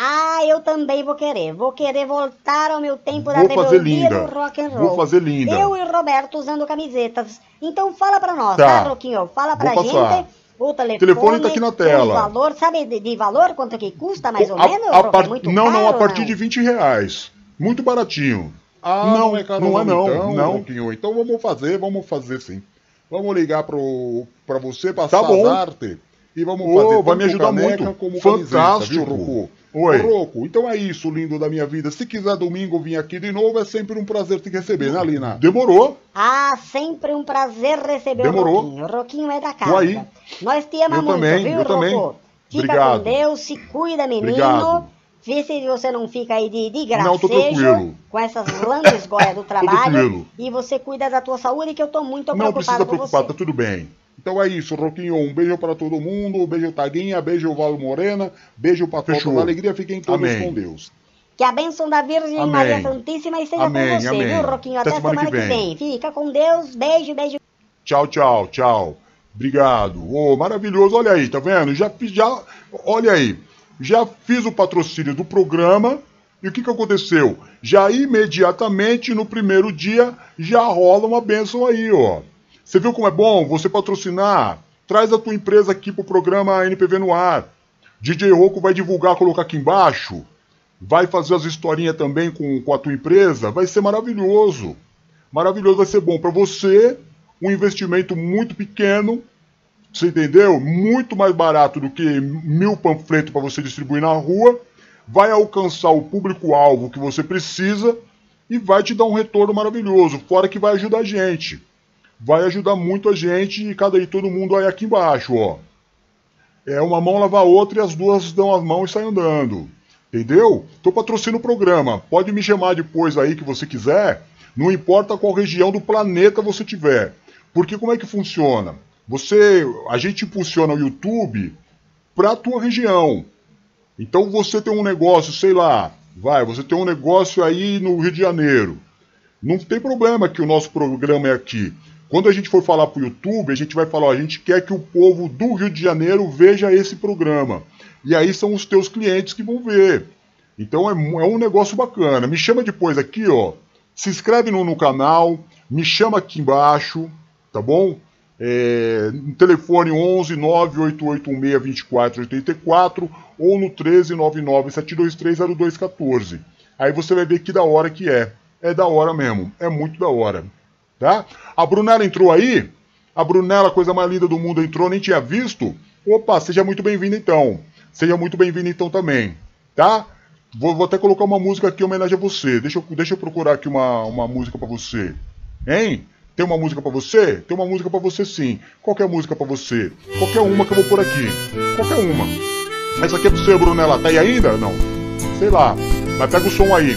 Ah, eu também vou querer. Vou querer voltar ao meu tempo da Vou fazer rebeldia do rock and roll. Vou fazer linda. Eu e o Roberto usando camisetas. Então fala pra nós, Tá. tá, Roquinho? Fala pra Vou passar. gente o telefone. telefone tá aqui na tela. O valor, sabe de, de valor? Quanto que custa mais ou A- menos? a Roque? par- É muito Não, não, a caro, partir não? de 20 reais. Muito baratinho. Ah, não, não é caro não é não, então, não. Roquinho. Então vamos fazer, vamos fazer sim. Vamos ligar pro, pra você, passar Tá bom. as artes e vamos Ô, fazer vai me ajudar muito. como Fantástico. camiseta? Oi. Rocco, então é isso, lindo da minha vida. Se quiser domingo vir aqui de novo, é sempre um prazer te receber, né, Lina? Demorou. Ah, sempre um prazer receber Demorou. o Roquinho. O Roquinho é da Tô casa. aí. Nós te amamos Eu muito, também, viu, eu também. Fica Obrigado. com Deus, se cuida, menino. Obrigado. Vê se você não fica aí de, de Não, tô gracejo tranquilo. com essas lambisgoias do trabalho. tranquilo. E você cuida da tua saúde, que eu tô muito Não precisa preocupado com preocupar, você. tá tudo bem. Então é isso, Roquinho. Um beijo pra todo mundo. Um beijo, Taguinha. Beijo, Valo Morena. Beijo Tota Fechou. da Alegria. Fiquem todos Amém. com Deus. Que a bênção da Virgem Amém. Maria Santíssima esteja Amém, com você, amém. viu, Roquinho? Até Até, semana semana, que que vem. vem. Fica com Deus. Beijo, beijo. Tchau, tchau, tchau. Obrigado. Ô, maravilhoso. Olha aí, tá vendo? Já fiz, já. Olha aí. Já fiz o patrocínio do programa. E o que, que aconteceu? Já imediatamente no primeiro dia já rola uma benção aí, ó. Você viu como é bom você patrocinar? Traz a tua empresa aqui pro programa NPV no ar. DJ Rocco vai divulgar, colocar aqui embaixo. Vai fazer as historinhas também com, com a tua empresa. Vai ser maravilhoso. Maravilhoso, vai ser bom para você. Um investimento muito pequeno. Você entendeu? Muito mais barato do que mil panfletos para você distribuir na rua. Vai alcançar o público-alvo que você precisa e vai te dar um retorno maravilhoso. Fora que vai ajudar a gente. Vai ajudar muito a gente e cada aí todo mundo aí aqui embaixo, ó. É uma mão lavar a outra e as duas dão as mãos e saem andando. Entendeu? Tô patrocinando o programa. Pode me chamar depois aí que você quiser. Não importa qual região do planeta você tiver. Porque como é que funciona? Você, a gente impulsiona o YouTube para a tua região. Então você tem um negócio, sei lá, vai, você tem um negócio aí no Rio de Janeiro. Não tem problema que o nosso programa é aqui. Quando a gente for falar para o YouTube, a gente vai falar, ó, a gente quer que o povo do Rio de Janeiro veja esse programa. E aí são os teus clientes que vão ver. Então é, é um negócio bacana. Me chama depois aqui, ó. Se inscreve no, no canal, me chama aqui embaixo, tá bom? É, no telefone 11 98816 2484 ou no 13 99 723 0214. Aí você vai ver que da hora que é. É da hora mesmo. É muito da hora. Tá? A Brunella entrou aí? A Brunella, coisa mais linda do mundo, entrou, nem tinha visto? Opa, seja muito bem-vinda então. Seja muito bem-vindo então também. Tá? Vou, vou até colocar uma música aqui em homenagem a você. Deixa eu, deixa eu procurar aqui uma, uma música pra você. Hein? Tem uma música pra você? Tem uma música pra você sim. Qualquer música pra você. Qualquer uma que eu vou pôr aqui. Qualquer uma. Essa aqui é pra você, Brunella. Tá aí ainda? Não. Sei lá. Mas pega o som aí.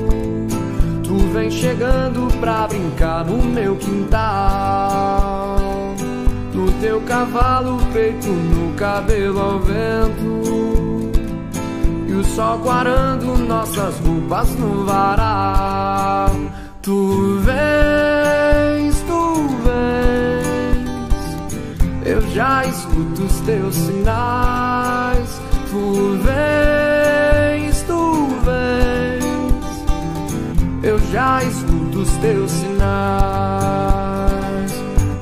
Tu vem chegando pra brincar no meu quintal. No teu cavalo, peito no cabelo ao vento. E o sol quarando nossas roupas no varal. Tu vens, tu vens, Eu já escuto os teus sinais. Tu vens, Eu já escuto os teus sinais.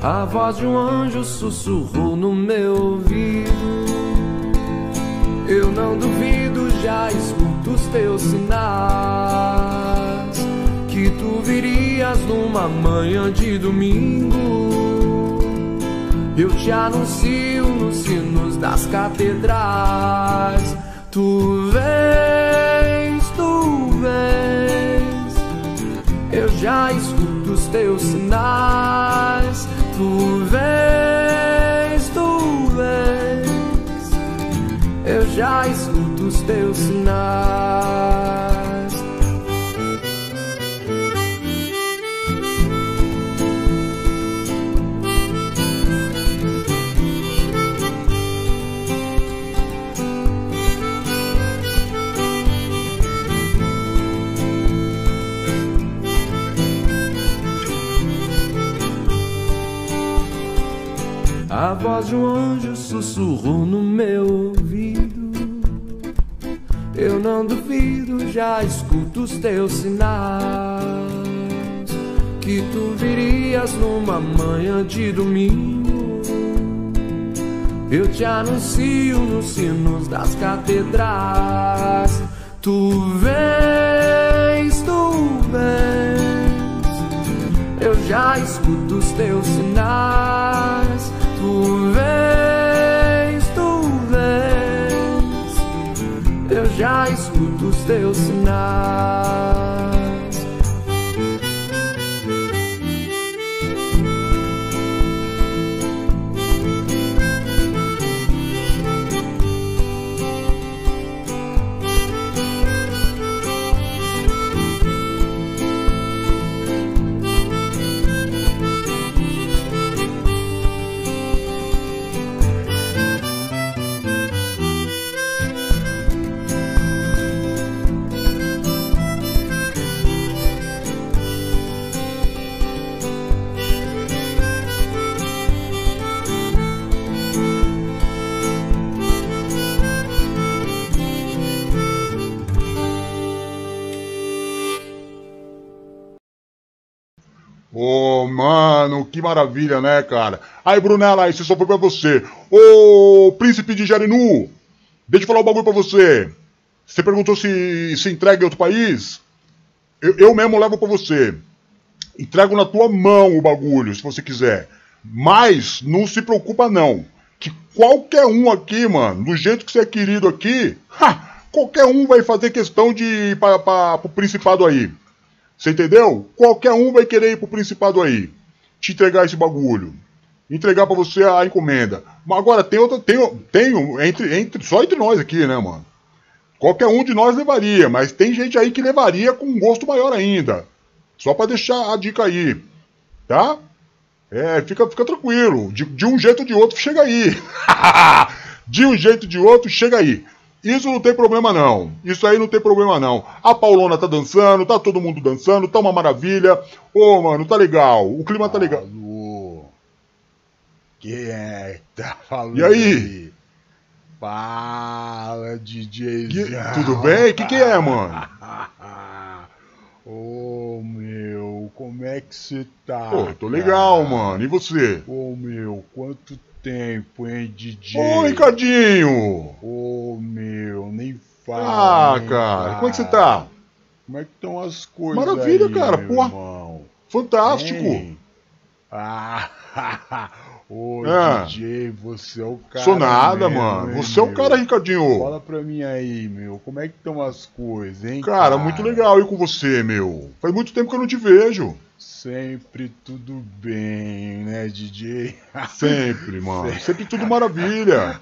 A voz de um anjo sussurrou no meu ouvido. Eu não duvido, já escuto os teus sinais. Que tu virias numa manhã de domingo. Eu te anuncio nos sinos das catedrais. Tu vens, tu vens. Eu já escuto os teus sinais. Tu vens, tu vens. Eu já escuto os teus sinais. Voz de um anjo sussurrou no meu ouvido. Eu não duvido, já escuto os teus sinais. Que tu virias numa manhã de domingo. Eu te anuncio nos sinos das catedrais. Tu vens, tu vens. Eu já escuto os teus sinais. Já escuto os teus sinais. Ô, mano, que maravilha, né, cara? Aí, Brunella, esse só foi pra você. Ô, príncipe de Jarinu, deixa eu falar um bagulho pra você. Você perguntou se se entrega em outro país? Eu, eu mesmo levo pra você. Entrego na tua mão o bagulho, se você quiser. Mas não se preocupa não. Que qualquer um aqui, mano, do jeito que você é querido aqui, ha, qualquer um vai fazer questão de ir pra, pra, pro principado aí. Você entendeu? Qualquer um vai querer ir pro principado aí. Te entregar esse bagulho. Entregar pra você a encomenda. Mas agora tem outra. Tem, tem entre, entre, só entre nós aqui, né, mano? Qualquer um de nós levaria, mas tem gente aí que levaria com um gosto maior ainda. Só pra deixar a dica aí. Tá? É, fica, fica tranquilo. De, de um jeito ou de outro, chega aí. de um jeito ou de outro, chega aí. Isso não tem problema não. Isso aí não tem problema não. A Paulona tá dançando, tá todo mundo dançando, tá uma maravilha. Ô, mano, tá legal. O clima tá legal. Alô? Quem é que tá falando? E aí? Fala, DJ. Que- tudo bem? O que, que é, mano? Ô, meu, como é que você tá? Pô, tô legal, cara? mano. E você? Ô, meu, quanto tempo, hein, DJ? Ô, Ricardinho! Ô, meu, nem fala. Ah, nem cara, como é que você tá? Como é que estão as coisas Maravilha, aí, cara, porra. Fantástico! Hein? Ah, ô Ah. DJ, você é o cara. Sou nada, mesmo, mano. hein, Você é o cara, Ricardinho. Fala pra mim aí, meu, como é que estão as coisas, hein? Cara, muito legal ir com você, meu. Faz muito tempo que eu não te vejo. Sempre tudo bem, né, DJ? Sempre, mano. Sempre tudo maravilha.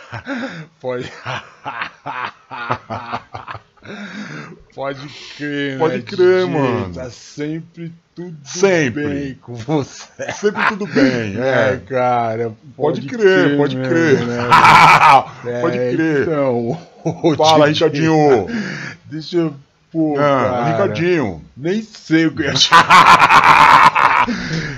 Pode. Pode crer, Pode né, crer, DJ? mano. Tá sempre tudo Sempre. bem com você. Sempre tudo bem, É, é. cara. Pode crer, pode mesmo, crer. né? Pode É, crer. Então, Fala, Ricardinho. Deixa eu. Pô, Ah, Ricardinho. Nem sei o que eu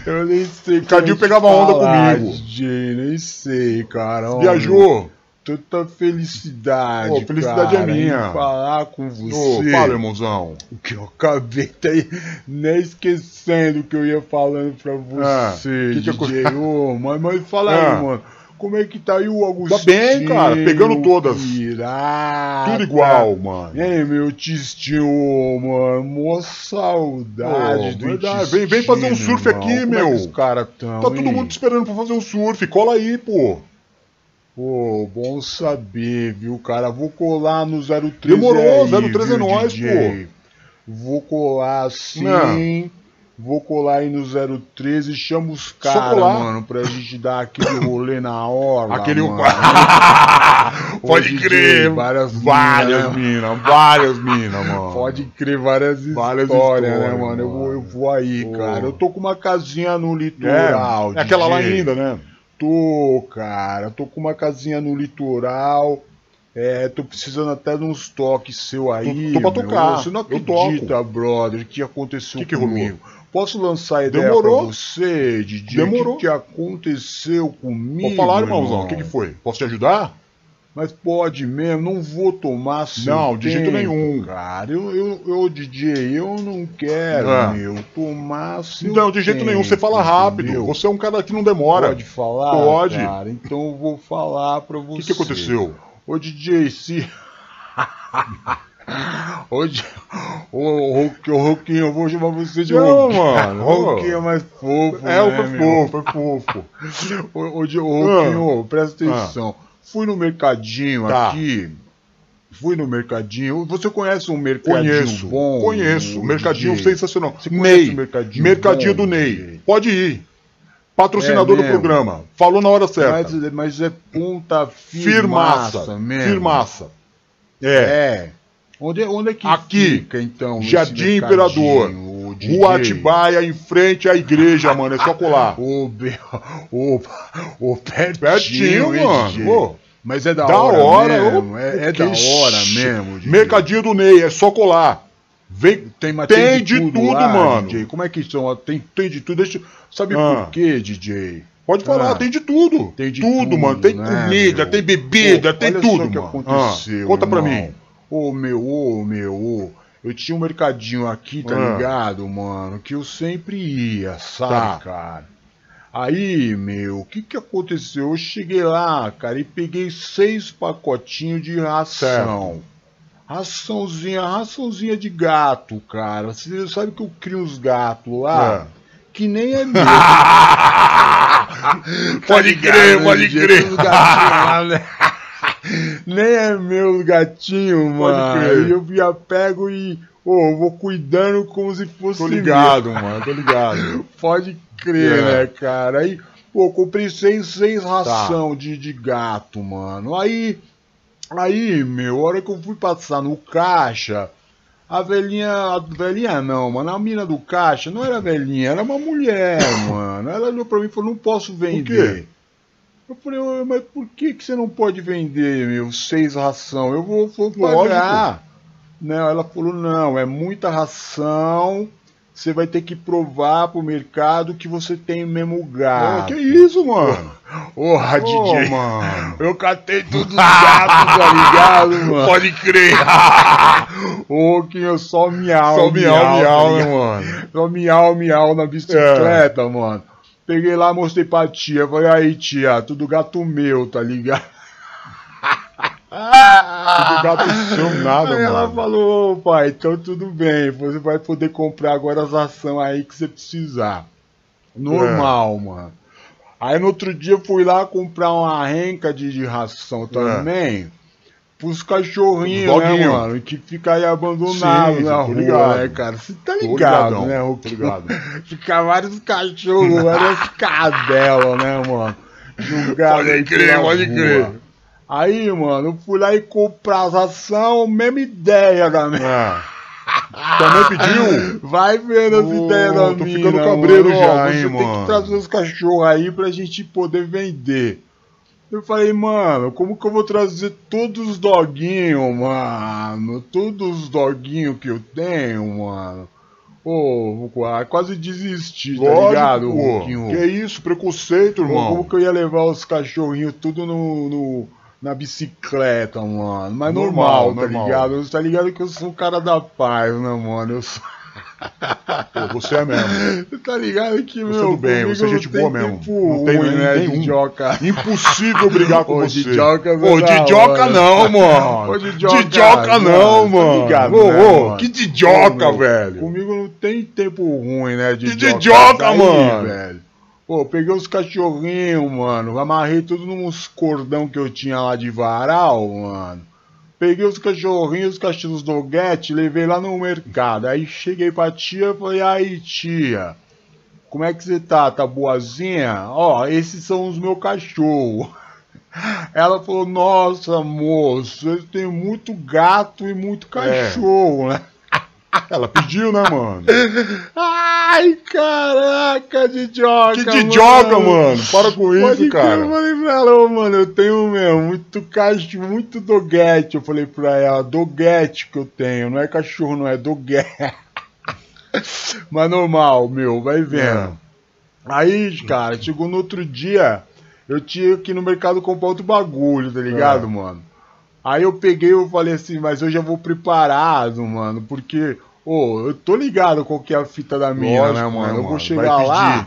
Eu nem sei. Como pegava onda falar, comigo. DJ, nem sei, cara. Viajou. Tanta felicidade. Ô, felicidade é cara, em minha. falar com Ô, você. fala, irmãozão. que eu acabei tá aí, nem esquecendo o que eu ia falando pra Ah, você, que que DJ. Ô, mas, mas fala Ah. aí, mano. Como é que tá aí o Agostinho? Tá bem, cara, pegando todas. Pirata. Tudo igual, mano. Ei, meu Tistinho, mano. Mó saudade Ô, do verdade. Vem- vem fazer um Tistinho, surf irmão. aqui, Como meu. É que os caras tão, Tá todo hein? mundo esperando pra fazer um surf. Cola aí, pô. Pô, bom saber, viu, cara? Vou colar no 03 Demorou, aí, 03 é viu, nóis, DJ? Vou colar sim. Não. Vou colar aí no 013 e chama os caras, mano, pra gente dar aquele rolê na hora. Aquele. mano. Pode crer. Várias Várias minas, né? minas, várias minas, mano. Pode crer várias, Várias histórias, né, histórias, mano? Eu vou, eu mano. vou aí, Pô. cara. Eu tô com uma casinha no É, litoral. é aquela lá ainda, né? Tô, cara. Tô com uma casinha no litoral. É, tô precisando até de uns toques seu aí. Tô- tô pra meu. tocar. Você não Eu acredita, brother, o que aconteceu Que que rolou? comigo. Posso lançar ideia Demorou. pra você, DJ? Demorou. O que, que aconteceu comigo? Pode falar, irmão? irmãozão. O que, que foi? Posso te ajudar? Mas pode mesmo, não vou tomar seu Não, de jeito tempo, nenhum. Cara, eu, eu, eu, DJ, eu não quero, Ah. meu, tomar seu Não, de jeito nenhum. Você fala tempo, rápido. entendeu? Você é um cara que não demora. Pode falar? Pode. Cara, então eu vou falar pra você. O que, que aconteceu? Ô DJ, se. Hoje, ô, Roquinho, eu vou chamar você de Não, Roquinho. mano, Roquinho é mais fofo. É, o né, foi meu? fofo, foi fofo. Ô, ô, Roquinho, presta atenção. Fui no mercadinho Tá. aqui. Fui no mercadinho. Você conhece um mercadinho Conheço, bom? conheço. ô, Mercadinho DJ? sensacional. Você conhece Ney, o mercadinho mercadinho bom, do Ney. DJ? Pode ir. Patrocinador É do programa. Falou na hora certa. Mas, mas é ponta Firmaça. firmaça mesmo. Firmaça. É. É. Onde, onde é que Aqui, fica, então? Jardim Imperador. DJ? Rua Atibaia, em frente à igreja, mano. É só colar. Ô, ô, ô, pertinho, Pertinho, mano. DJ? Ô, Mas é da, da hora, hora, mesmo. ô, É, é da hora mesmo, DJ. Mercadinho do Ney, é só colar. Vem, Tem, mas Tem de tudo, lá, mano. DJ. Como é que são? Tem, tem de tudo. Deixa, sabe Ah. por quê, DJ? Pode falar, Ah. tem de tudo. Tem de tudo, tudo, mano. Tem né, comida, meu? tem bebida, Pô, tem olha tudo, só que mano. aconteceu, Ah, conta pra irmão. mim. Ô, meu, ô, meu, ô. Eu tinha um mercadinho aqui, tá Ah. ligado, mano? Que eu sempre ia, sabe, Tá. cara? Aí, meu, o que que aconteceu? Eu cheguei lá, cara, e peguei seis pacotinhos de ração. Raçãozinha, raçãozinha de gato, cara. Você sabe que eu crio os gatos lá? É. Que nem é meu. Pode crer, pode DJ, crer. Nem é meu gatinho, mano. Aí eu já pego e. Ô, vou cuidando como se fosse. Tô meu. ligado, mano, tô ligado. Pode crer, É. né, cara? Aí, pô, comprei seis, seis Tá. ração de, de gato, mano. Aí, aí, meu, a hora que eu fui passar no caixa, a velhinha, a velhinha não, mano, a mina do caixa não era velhinha, era uma mulher, mano. Ela olhou pra mim e falou, não posso vender. Eu falei, "Ô, mas por que, que você não pode vender, meu, seis ração? Eu vou, vou pagar. Não, ela falou, não, é muita ração, você vai ter que provar pro mercado que você tem mesmo gato. que isso, mano? Porra, Ô, DJ. mano. Eu catei todos os gatos, tá ligado, mano? Pode crer. Ô, que eu só miau, Só miau, miau, tá né, ligado? mano? Só miau, miau na bicicleta, mano. Peguei lá, mostrei pra tia. Falei, aí, tia, tudo gato meu, tá ligado? Tudo gato seu, nada, Aí ela mano. falou, ô pai, então tudo bem, você vai poder comprar agora as ações aí que você precisar. Normal, É. mano. Aí no outro dia eu fui lá comprar uma renca de, de ração também. Pros cachorrinhos, Os né, mano? Que fica aí abandonado Sim, na tô rua, ligado. né, cara? Você tá Tô ligado, né, Hulk? ligado. Fica vários cachorros, várias cadelas, né, mano? Julgado Pode crer, pode rua. crer. Aí, mano, eu fui lá e comprar as ações, mesma ideia da minha. Ah. Também pediu? Vai vendo as Ô, ideias da tô mina, ficando cabreiro mano. já, Ó, hein, Você tem mano. que trazer os cachorros aí pra gente poder vender. Eu falei, mano, como que eu vou trazer todos os doguinhos, mano? Todos os doguinhos que eu tenho, mano. Ô, oh, quase desisti, tá Lógico, ligado, pô. Que isso, preconceito, Pô, Como irmão. que eu ia levar os cachorrinhos tudo no, no- na bicicleta, mano? Mas normal, Normal, tá normal. ligado? Você tá ligado que eu sou um cara da paz, né, mano? Eu sou... Pô, você é mesmo. tá ligado que, Você meu, do bem, você é não gente boa mesmo. Não tem nem- né, nenhum. Didioca? Impossível brigar com você. Didioca, Ô, não dá, Didioca mano. não, mano. Ô, Didioca, Didioca não, mano. Tá mano. ligado, Ô, né, ô, mano? que Didioca, velho. Comigo não tem tempo ruim, né, Que Didioca? Didioca, Daí, mano. velho. Pô, peguei os cachorrinhos, mano. Amarrei tudo nos cordão que eu tinha lá de varal, mano. Peguei os cachorrinhos, os cachorros doguete, levei lá no mercado. Aí cheguei pra tia e falei, aí tia, como é que você tá? Tá boazinha? Ó, esses são os meus cachorros. Ela falou, nossa, moço, você tem muito gato e muito cachorro, né? Ela pediu, né, mano? Ai, caraca, Didioca, Que Didioca, mano. Para com isso, Pode cara. Eu falei pra ela, mano, eu tenho mesmo muito cachorro, muito doguete. Eu falei pra ela, doguete que eu tenho, não é cachorro, não é doguete. Mas normal, meu, vai vendo. Aí, cara, chegou no outro dia, eu tinha que ir no mercado comprar outro bagulho, tá ligado, É. mano? Aí eu peguei e falei assim, mas eu já vou preparado, mano, porque, ô, eu tô ligado qual que é a fita da minha, Lógico, né, né, mano? Eu vou chegar lá,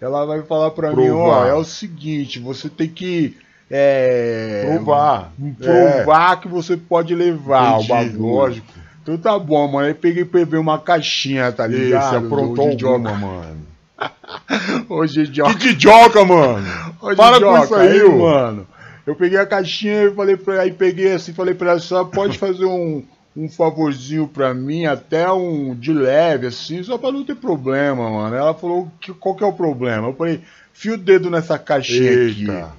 ela vai falar pra mim, ó, Provar. é o seguinte, você tem que é, Provar. provar que você pode levar Entendi, o bagulho. lógico. Então tá bom, mano. Aí peguei e peguei uma caixinha, tá ligado? aprontou Do Didioca. alguma, mano. Ô, Didioca. Que Didioca, mano. Ô, Para com Didioca, isso aí, ô. mano. Eu peguei a caixinha e falei pra aí peguei assim, falei pra ela, só pode fazer um, um favorzinho pra mim, até um de leve, assim, só pra não ter problema, mano. Ela falou, que, qual que é o problema? Eu falei, fia o dedo nessa caixinha aqui. Eita.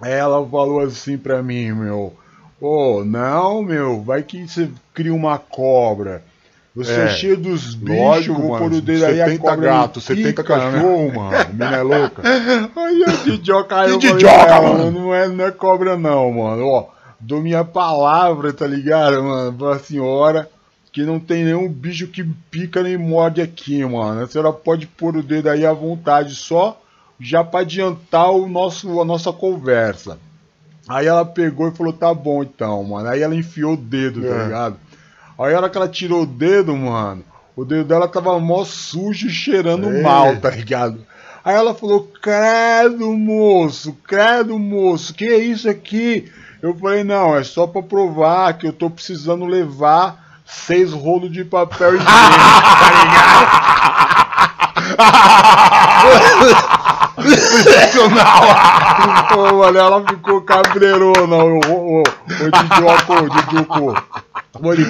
Aí ela falou assim pra mim, meu, ô, não, meu, vai que você cria uma cobra. Você é, É, cheio dos bichos, vou pôr o dedo aí, a 70 cobra gato, 70 pica, né? cachorro, mano. Mina é louca. Aí a Didioca, falei, Didioca, "Ah, mano?" Não é, não é cobra não, mano. Ó, dou minha palavra, tá ligado, mano? Pra senhora que não tem nenhum bicho que pica nem morde aqui, mano. A senhora pode pôr o dedo aí à vontade, só já pra adiantar o nosso, a nossa conversa. Aí ela pegou e falou, tá bom então, mano. Aí ela enfiou o dedo, tá É. ligado? Aí a hora que ela tirou o dedo, mano, o dedo dela tava mó sujo e cheirando Ei. mal, tá ligado? Aí ela falou, credo, moço, credo, moço, que é isso aqui? Eu falei, não, é só pra provar que eu tô precisando levar seis rolos de papel higiênico, tá ligado? Ô, mano, ela ficou cabreirona, ô, ô, ô, ô, Didioco, ô, Didioco. Pode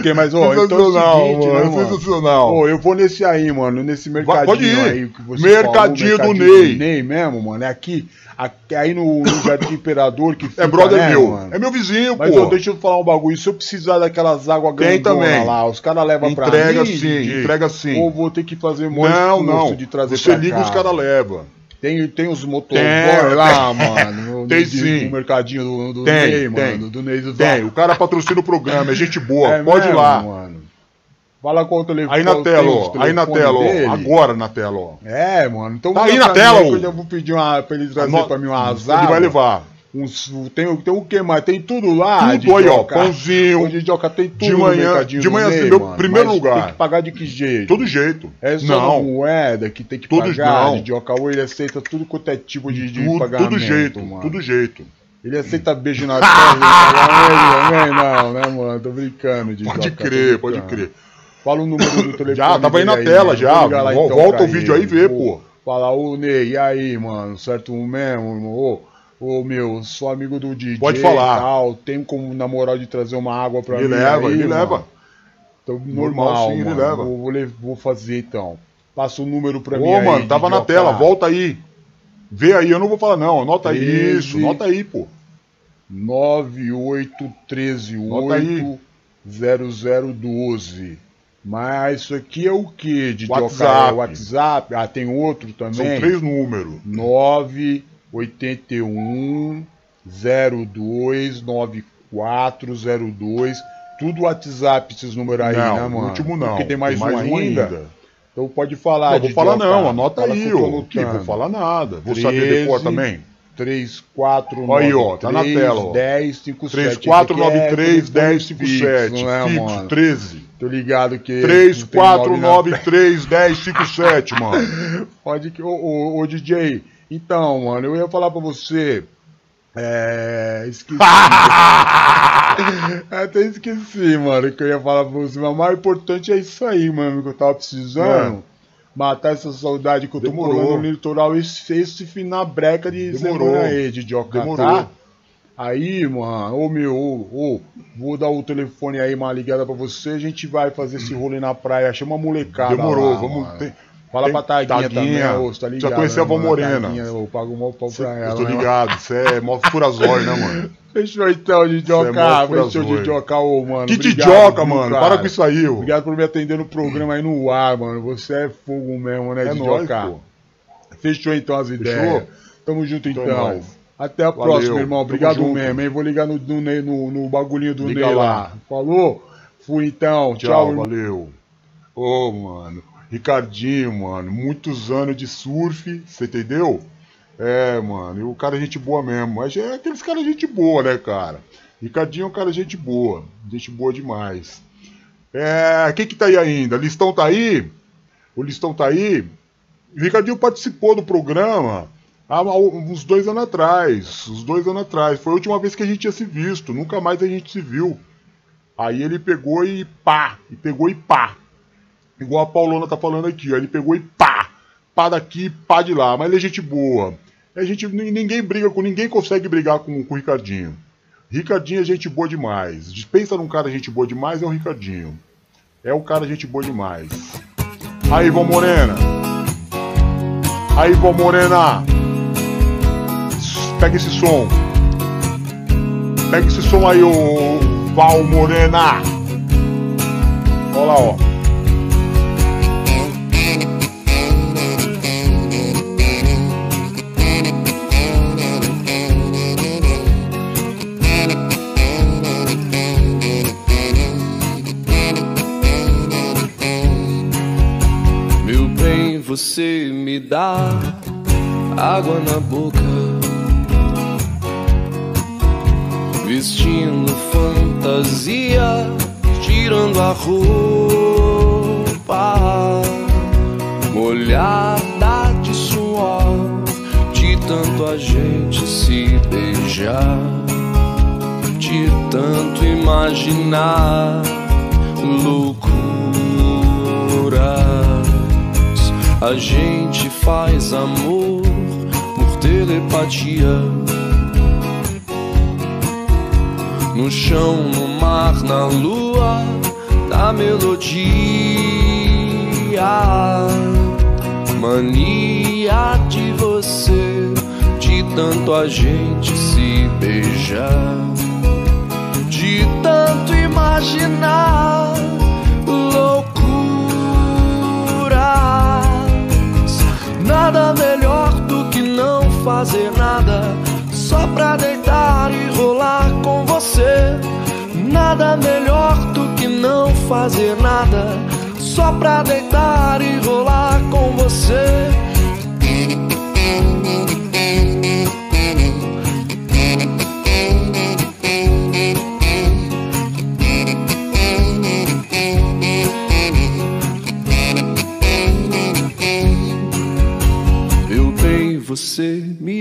ter, mas, ó, então é o Sensacional, seguinte, né, mano. mano? Sensacional. Ô, eu vou nesse aí, mano, nesse mercadinho pode ir. aí que você Mercadinho falou, do mercadinho Ney. do Ney mesmo, mano. É aqui, aqui aí no, no Jardim Imperador que fica, É brother né, meu. mano? É meu vizinho, Mas pô. ó, deixa eu falar um bagulho. Se eu precisar daquelas águas grandonas lá, os caras levam pra Entrega mim? sim, DJ? entrega sim. Ou vou ter que fazer mó Não, não. de trazer Você liga cá? os caras levam. Tem, tem os motoboy Tem, lá, mano. No, Tem no- sim. No mercadinho do, do Tem, Ney, tem. mano. Do Ney do Tem, o cara patrocina o programa, é gente boa. É Pode ir mesmo, lá. Mano. Fala qual o telefone. Aí na tem tela, ó. Aí na tela, ó. Agora na tela, ó. É, mano. Então Tá aí na tela, que Eu vou pedir uma, pra ele trazer Anota- pra mim Ele azar. vai levar. Uns, tem, tem o que mais? Tem tudo lá. Tudo aí, ó. Pãozinho. Didioca, tem tudo De manhã- de manhã, Ney, assim, meu mano. primeiro lugar. Tem que pagar de que jeito? Todo jeito. É só não. moeda que tem que Todos pagar, não. Didioca. Ou ele aceita tudo quanto é tipo de, de Tudo, pagamento, tudo jeito, mano. tudo jeito. Ele aceita beijo na também não, né, mano? Tô brincando, Didioca. Pode crer, pode crer. Fala o número do telefone. Já, tava aí na tela mano. já. Lá, então, volta o vídeo ele. aí e vê, Vou pô. Falar, ô Ney, e aí, mano? Certo mesmo, irmão? Ô, ô, meu, sou amigo do DJ. Pode falar. Tal, tem como, na moral, de trazer uma água pra Ele mim? leva, aí, ele mano? leva. Então, Normal, normal, sim, ele mano. leva. Vou, vou, fazer então. Passa o número pra mim. Ô, aí, mano, tava na tela, volta aí. Vê aí, eu não vou falar não, anota Treze. isso, anota aí, pô. 98138 0012. Mas isso aqui é o que, de WhatsApp. É WhatsApp? Ah, tem outro São também? três números. 981 02 9402. Tudo WhatsApp, esses números aí, Não, né, o mano? último não. Porque tem mais, Tem mais um um ainda. ainda. Então pode falar. Não, vou falar não, anota Fala aí, ô. Anotando. vou falar nada. Vou saber decor também. 3, 4, Aí, ó, tá na tela, ó. 10, 5, 7. 3493 1057. Não é, Fixo, mano? 13. Tô ligado que. 3493 1057, mano. Pode que. Ô, ô, ô, DJ, então, mano, eu ia falar pra você. É. Esqueci. Até esqueci, mano, que eu ia falar pra você. Mas o mais importante é isso aí, mano, que eu tava precisando. Matar essa saudade que eu tô Demorou. morando no litoral. Esse, esse final breca de Demorou. aí, de Joca, Demorou. tá? Aí, mano, ô meu, ô, ô, vou dar o telefone aí, uma ligada pra você. A gente vai fazer esse rolê na praia. Chama a molecada. Demorou, lá, vamos. mano. tem- Fala tem pra Taguinha, Taguinha. também, ô, tá ligado? Já conheci a né, Vó mano? Morena. Taguinha, eu pago um pau pra ela. Eu tô né, ligado, você é mó furazói, né, mano? Fechou então, é Didioca. mó Fechou. Didioca, ô, mano. Que Obrigado, Didioca, mano. cara? Para com isso aí, ô. Obrigado por me atender no programa aí no ar, mano. Você é fogo mesmo, né, É Didioca? nóis. Fechou então as ideias. Tamo junto Então é então. Até a Valeu. próxima, irmão. Tamo Obrigado junto. mesmo, hein? Vou ligar no, no, no, no bagulhinho do Liga Ney lá. lá. Falou? Fui então. Tchau, Tchau, valeu. Ô, mano. Ricardinho, mano. Muitos anos de surf, você entendeu? É, mano. E o cara é gente boa mesmo. Mas é aqueles caras gente boa, né, cara? Ricardinho é um cara gente boa. Gente boa demais. É. Quem que tá aí ainda? Listão tá aí? O Listão tá aí? O Ricardinho participou do programa há uns dois anos atrás. Uns dois anos atrás. Foi a última vez que a gente tinha se visto. Nunca mais a gente se viu. Aí ele pegou e pá, e pegou e pá. Igual a Paulona tá falando aqui, ó. Ele pegou e pá, pá daqui, pá de lá. Mas ele é gente boa. É gente, ni- ninguém briga com, ninguém consegue brigar com, com o Ricardinho. Ricardinho é gente boa demais. Pensa num cara gente boa demais, é o Ricardinho. É um cara gente boa demais. Aí, Vó Morena. Aí, Vó Morena. Pega esse som. Pega esse som aí, ô Val Morena. Olha lá, ó. Dá água na boca, vestindo fantasia, tirando a roupa, molhada de suor, de tanto a gente se beijar, de tanto imaginar loucuras. A gente faz amor por telepatia. No chão, no mar, na lua da melodia. Mania de você, de tanto a gente se beijar, de tanto imaginar loucuras. Nada melhor do que não fazer nada, só pra deitar e rolar com você. Nada melhor do que não fazer nada, só pra deitar e rolar com você.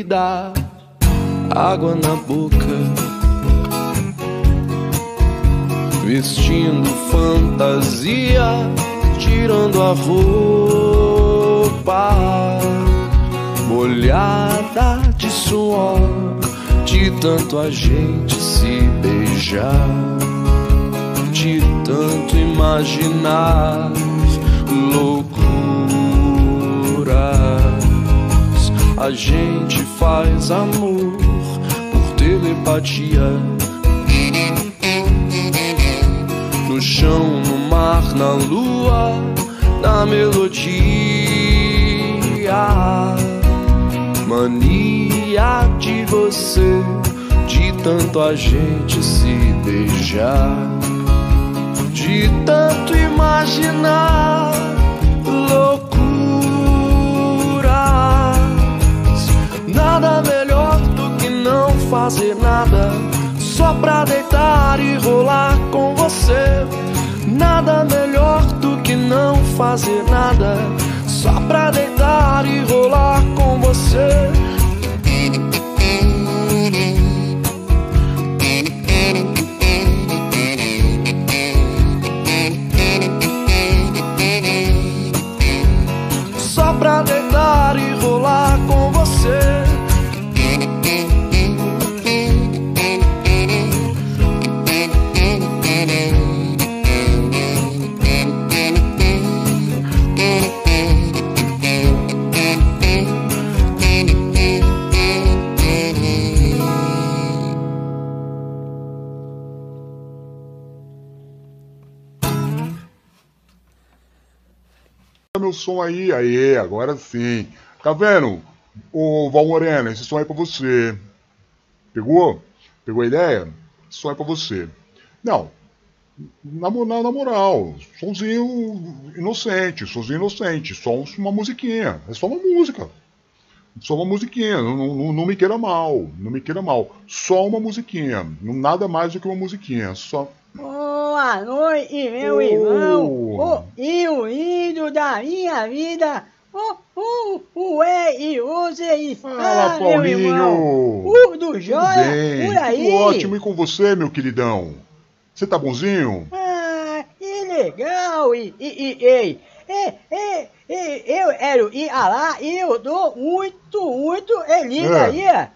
Dá água na boca, vestindo fantasia, tirando a roupa, molhada de suor, de tanto a gente se beijar, de tanto imaginar loucuras. A gente faz amor por telepatia. No chão, no mar, na lua, na melodia. Mania de você, de tanto a gente se beijar, de tanto imaginar com meu som aí, aí, agora sim. Tá vendo? Ô Val Morena, esse som é pra você. Pegou? Pegou a ideia? Esse som é pra você. Não. Na, na, na moral, somzinho inocente, somzinho inocente, só um- uma musiquinha. É só uma música. Só uma musiquinha, não, não, não me queira mal, não me queira mal. Só uma musiquinha, nada mais do que uma musiquinha, só. Boa noite, meu Oh. irmão. O e o índio da minha vida. O, o, o é e Z e Fala, meu irmão. Paulinho! O do Jóia, bem, por aí. tudo ótimo, e com você, meu queridão? Você tá bonzinho? Ah, que legal. E, e, e, ei, e, e, e, eu quero ir lá e eu dou muito, muito feliz É. aí.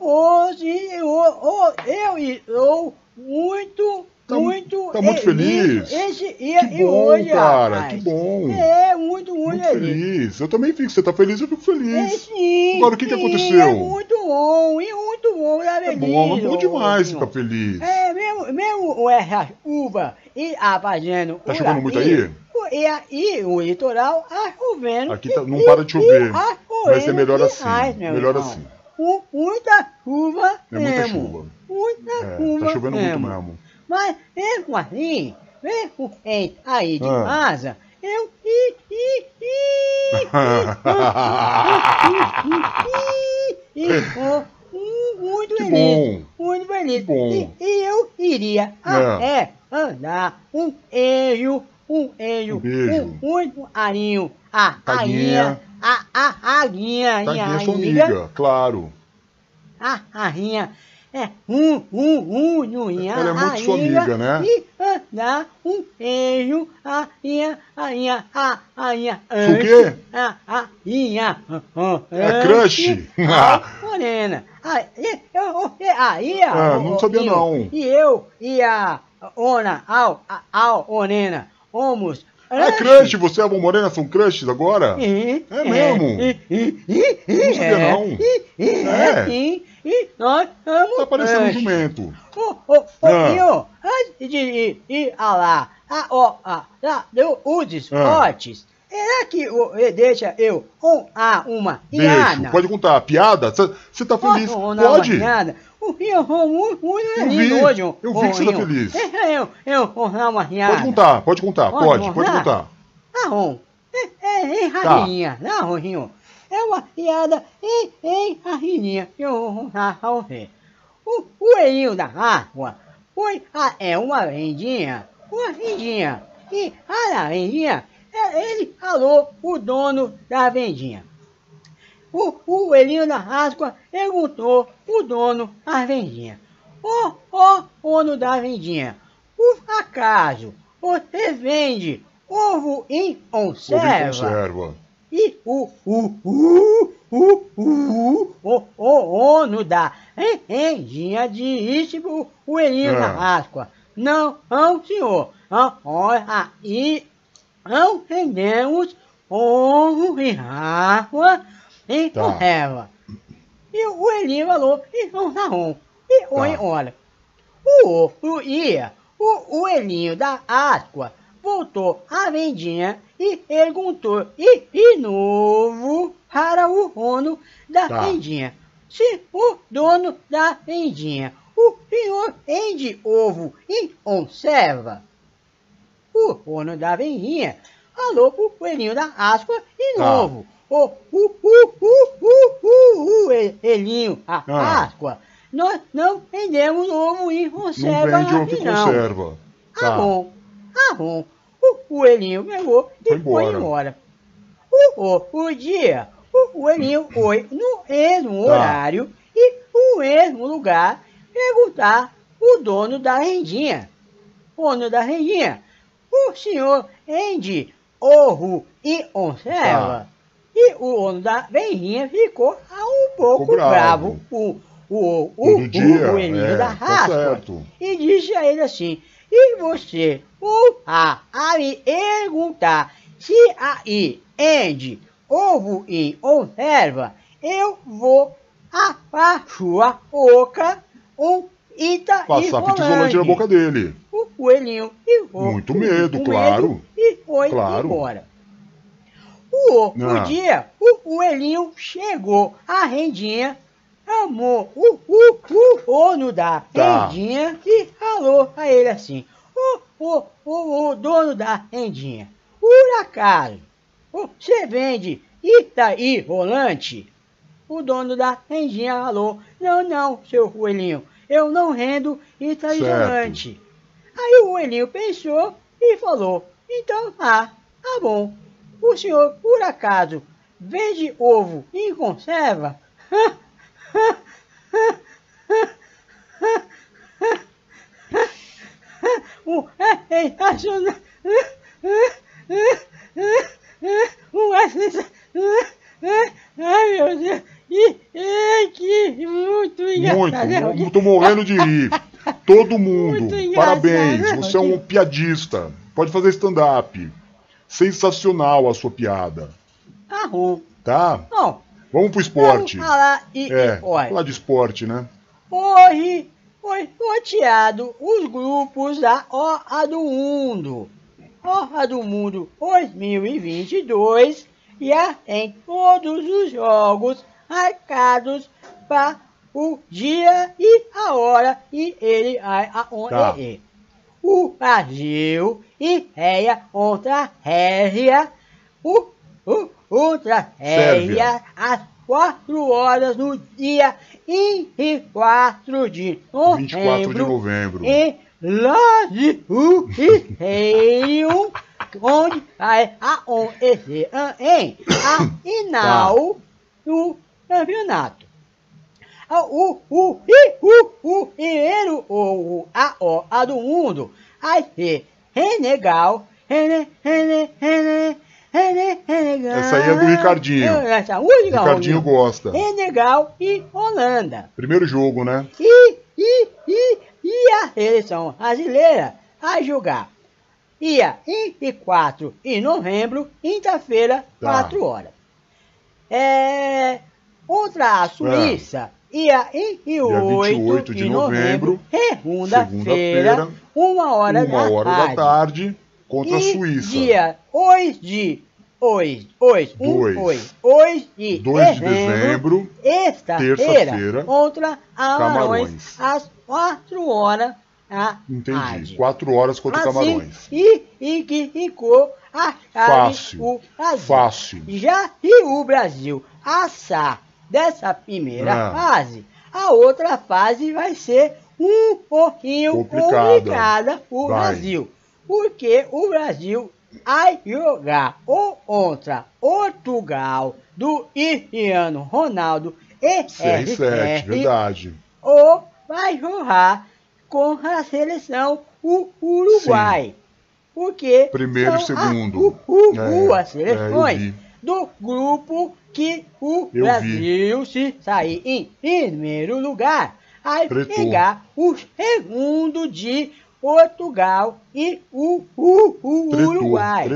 Hoje eu, eu, eu estou muito, muito tá muito feliz? Esse dia Que e bom, hoje, cara, rapaz. que bom. É, muito, muito, Muito feliz. Eu também fico. Você tá feliz, eu fico É, feliz. sim, Agora, o que que sim, aconteceu? É muito bom, e muito bom, tá É feliz. bom, é bom demais ficar feliz. É, mesmo, mesmo essa chuva e a fazendo. Tá chovendo muito aí? E aí o litoral tá chovendo. Aqui tá- não e- para de chover. e tá Vai ser melhor assim, melhor assim. Muita chuva É muita mesmo. chuva. Muita É, chuva tá chovendo muito mesmo. mesmo. Mas mesmo assim, mesmo em aí de Ah. casa, eu. i, i, i, e oh, hum, muito feliz. Muito feliz. E, e eu iria até andar um beijo, um beijo, Um um muito arinho, a Taguinha. arinha, a, a aguinha, Taguinha é sua amiga, claro. a rainha, é um, um, um, nuinha, Ela é muito sua amiga, né? E andar um beijo, a rainha, a rainha, a rainha, O quê? a rainha, É crush? a morena. Aí, eu, aí, Ah, não sabia não. E eu e a Ona, ao, a- ao, Onena, homos. É crush, você e a Avó Morena são crushes agora? É, É mesmo? Não sabia não. É, É. sim. E nós estamos. Tá parecendo um jumento. Ô, ô, ô, Ah. Antes de ir, ir a lá, a, ó, a, lá, do, os esportes, será que o, eh, deixa eu honrar uma Deixa, piada? pode contar. Piada? Você tá feliz? Posso uma Pode? piada? O Rio muito, muito Eu vi, que você tá Rio. feliz. Deixa eu, eu uma piada. Pode contar, pode contar, pode, pode contar. Bom. É, é, é Tá. rainha, não, Rorinho? É uma piada em, rainha que eu vou contar pra você. O coelhinho da água foi a, é uma vendinha, uma vendinha. E a vendinha, é, ele falou o dono da vendinha. O, o coelhinho da Páscoa perguntou o dono da vendinha. Ô, ô, dono da vendinha, por acaso você vende ovo em conserva? conserva. E o, o, o, o, o, o, o dono da vendinha disse pro coelhinho Ah. da Páscoa. Não, não, senhor. Olha, aí não vendemos ovo e água em Tá. conserva. E o coelhinho falou, então tá bom. E olha, Tá. olha, o outro dia, o coelhinho da Páscoa voltou à vendinha e perguntou e, de novo para o dono da Tá. vendinha. Se o dono da vendinha, o senhor vende ovo em conserva? O dono da vendinha falou pro coelhinho da Páscoa de Tá. novo. O, o, o, o, o, o, o, Elinho, a Ah. Páscoa, nós não vendemos ovo em Não conserva vende ovo não. conserva. Tá Tá. bom, tá bom. O coelhinho pegou e Foi foi embora. embora. O outro dia, o coelhinho foi no mesmo Tá. horário e no mesmo lugar perguntar o dono da rendinha. Dono da rendinha, o senhor rende ovo e conserva? Tá. E o dono da rendinha ficou um pouco Ficou bravo. bravo. O, o, o, Todo o dia. coelhinho é, da tá raspa certo. e disse a ele assim: E você a, a me perguntar se aí ende ovo e conserva, eu vou a sua boca um ita e Passar fita isolante na boca dele. O coelhinho ficou Muito com- medo, com claro. e foi Claro. embora. O outro Ah. dia, o coelhinho chegou à rendinha, chamou o, o, o dono da Tá. rendinha e falou a ele assim, o, o, o, o dono da rendinha, por acaso, você vende Itaí rolante? O dono da rendinha falou, não, não, seu coelhinho, eu não rendo Itaí Certo. rolante. Aí o coelhinho pensou e falou, então tá, tá bom. O senhor, por acaso, vende ovo em conserva? Um, é, é, Ai, meu Deus. Ih, ai, que muito engraçado. Muito, Rodrigo? tô morrendo de rir. Todo mundo. Muito Parabéns, né, você é um piadista. Pode fazer stand-up. Sensacional a sua piada. Bom. Tá? Bom, Vamos pro esporte. vamos falar e, É, olha, falar de esporte, né? Hoje foi sorteado os grupos da Hora do Mundo. Hora do Mundo 2022 já tem todos os jogos marcados para o dia e a hora e ele vai aonde Tá. é. O Brasil estreia contra a Régia. O, o, contra a Régia às 4 horas no dia 24 de 24 de novembro. novembro. Em Brasil Stadium, onde vai acontecer em a final do campeonato. Ah, O, o, i, o, o primeiro o, a do mundo vai ser Renegal, Rene, Rene, Rene, Rene, Renegal. Essa aí é do Ricardinho. Essa música, Ricardinho Rominho. gosta. Renegal e Holanda. Primeiro jogo, né? E, e, e, e a seleção brasileira vai jogar dia 24 de novembro, quinta-feira, Tá. 4 horas. É, contra a Suíça, dia 28, 28 de de novembro, novembro, segunda-feira, uma hora, Uma da, hora tarde. da tarde contra a E Suíça. dia 2 de... Hoje, hoje, um, hoje, hoje de 2 de dezembro, Terça-feira contra Camarões, Camarões. às 4 horas da entendi. tarde. 4 horas contra Assim, Camarões. E, e que ficou a chave Fácil. o Brasil. Fácil. Já se o Brasil assar dessa primeira Ah. fase, a outra fase vai ser um pouquinho Complicada. complicada o Vai. Brasil. Porque o Brasil vai jogar ou contra Portugal do Cristiano Ronaldo e CR7, RR, verdade. ou vai jogar com a seleção o Uruguai. Porque Primeiro e segundo. as u- É, duas é, seleções vi. do grupo que o Eu Brasil, se sair em primeiro lugar, Pretou. pegar o segundo de Portugal e o, o, o Uruguai.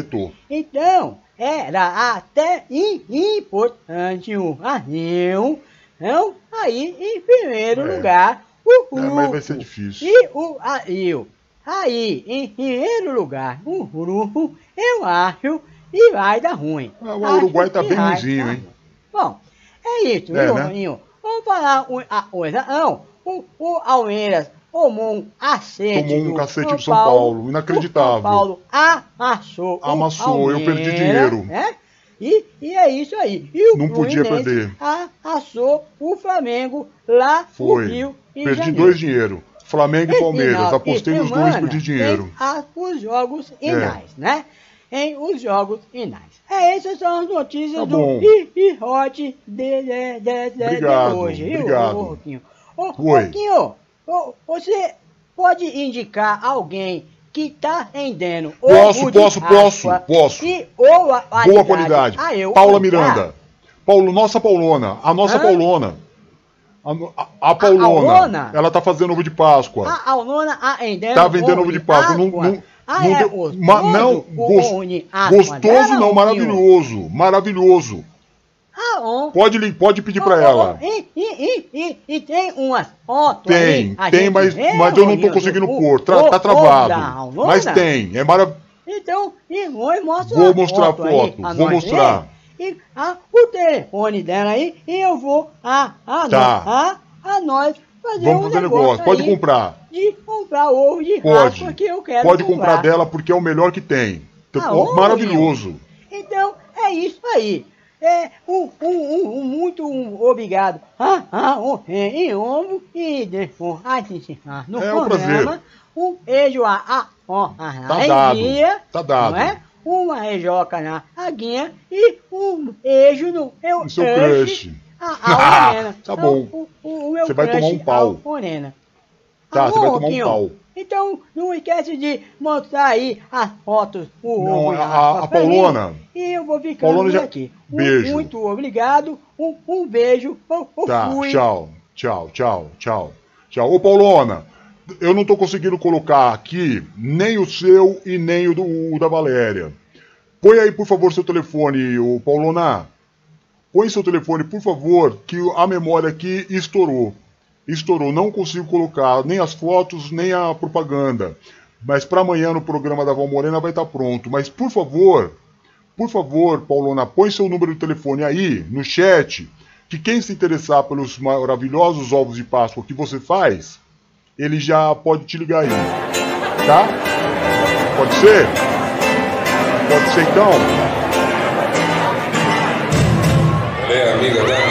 Então, era até importante o Brasil não aí em primeiro É. lugar o É, grupo. mas vai ser difícil. E o Brasil aí em primeiro lugar o grupo, eu acho que vai dar ruim. Ah, o Uruguai tá que bem ruimzinho, hein? Bom, é isso, É, viu, né? Roninho? Vamos falar uma coisa, não. O, o Palmeiras tomou um acete. Tomou um cacete do São Paulo, inacreditável. O São Paulo amassou. o Amassou, eu perdi dinheiro. Né? E, e é isso aí. E o Não podia perder. Amassou o Flamengo lá Foi. no Rio Perdi Janeiro. dois dinheiro. Flamengo e Palmeiras. Apostei nos dois e perdi dinheiro. Tem a- os jogos É. inais, né? Em os jogos inais. É, essas são as notícias Tá do bom. I, I Hot de, de, de, de, Obrigado, de hoje. viu, obrigado. ô, Roquinho? Ô. Roquinho, você pode indicar alguém que tá Posso, ovo de posso, posso, posso. E ou a qualidade. Boa qualidade. Ah, eu Paula. Miranda. Paulo, nossa Paulona. A nossa Hã? Paulona. A, a- a Paulona. Paulona? Ela tá fazendo ovo de Páscoa. A Alnona a vendendo Tá vendendo ovo de Páscoa. Não, não, Ah, é gostoso ma- não, o gos- ovo de Páscoa gostoso não, maravilhoso. Maravilhoso. Ah, on. Pode, pode pedir pra Oh, ela. oh, E, e, e, e, tem umas fotos Tem, aí, tem, mas, vê, mas eu não tô conseguindo do- pôr. Tra- o- tá o travado. Mas tem. É maravilhoso. Então, e vou mostrar Vou mostrar a foto aí foto, pra vou mostrar. ver. E ah, o telefone dela aí, e eu vou a, a, Tá. a, a nós fazer Vamos um fazer negócio negócio. Pode comprar. De comprar ovo de Pode. raspa que eu quero Pode comprar dela porque é o melhor que tem. Ah, ó, maravilhoso. Então, é isso aí. É um, um, um, um muito um, obrigado. Ah, ah, um, é, e ombro e depois ah, no É um programa. prazer. Um beijo a, a, ó, a Tá dado, tá dado. Não é? Uma reijoca na aguinha e um beijo no meu No seu crush. A, a Morena. Tá bom. O, o, o meu Você vai tomar um pau. Morena. Tá, você vai tomar um pau. Então, não esquece de mostrar aí as fotos. O Não, a- a- a mim. Paulona. E eu vou ficando Paulona já- aqui. Um- Beijo. muito obrigado. Um, um beijo. Eu, eu Tá, fui. tchau, tchau, tchau, tchau. Tchau. Ô, Paulona, eu não tô conseguindo colocar aqui nem o seu e nem o, do, o da Valéria. Põe aí, por favor, seu telefone, ô Paulona. Põe seu telefone, por favor, que a memória aqui estourou. Estourou, não consigo colocar nem as fotos, nem a propaganda. Mas para amanhã no programa da Val Morena vai estar pronto. Mas por favor, por favor, Paulona, põe seu número de telefone aí no chat, que quem se interessar pelos maravilhosos ovos de Páscoa que você faz, ele já pode te ligar aí. Tá? Pode ser? Pode ser então? Ela é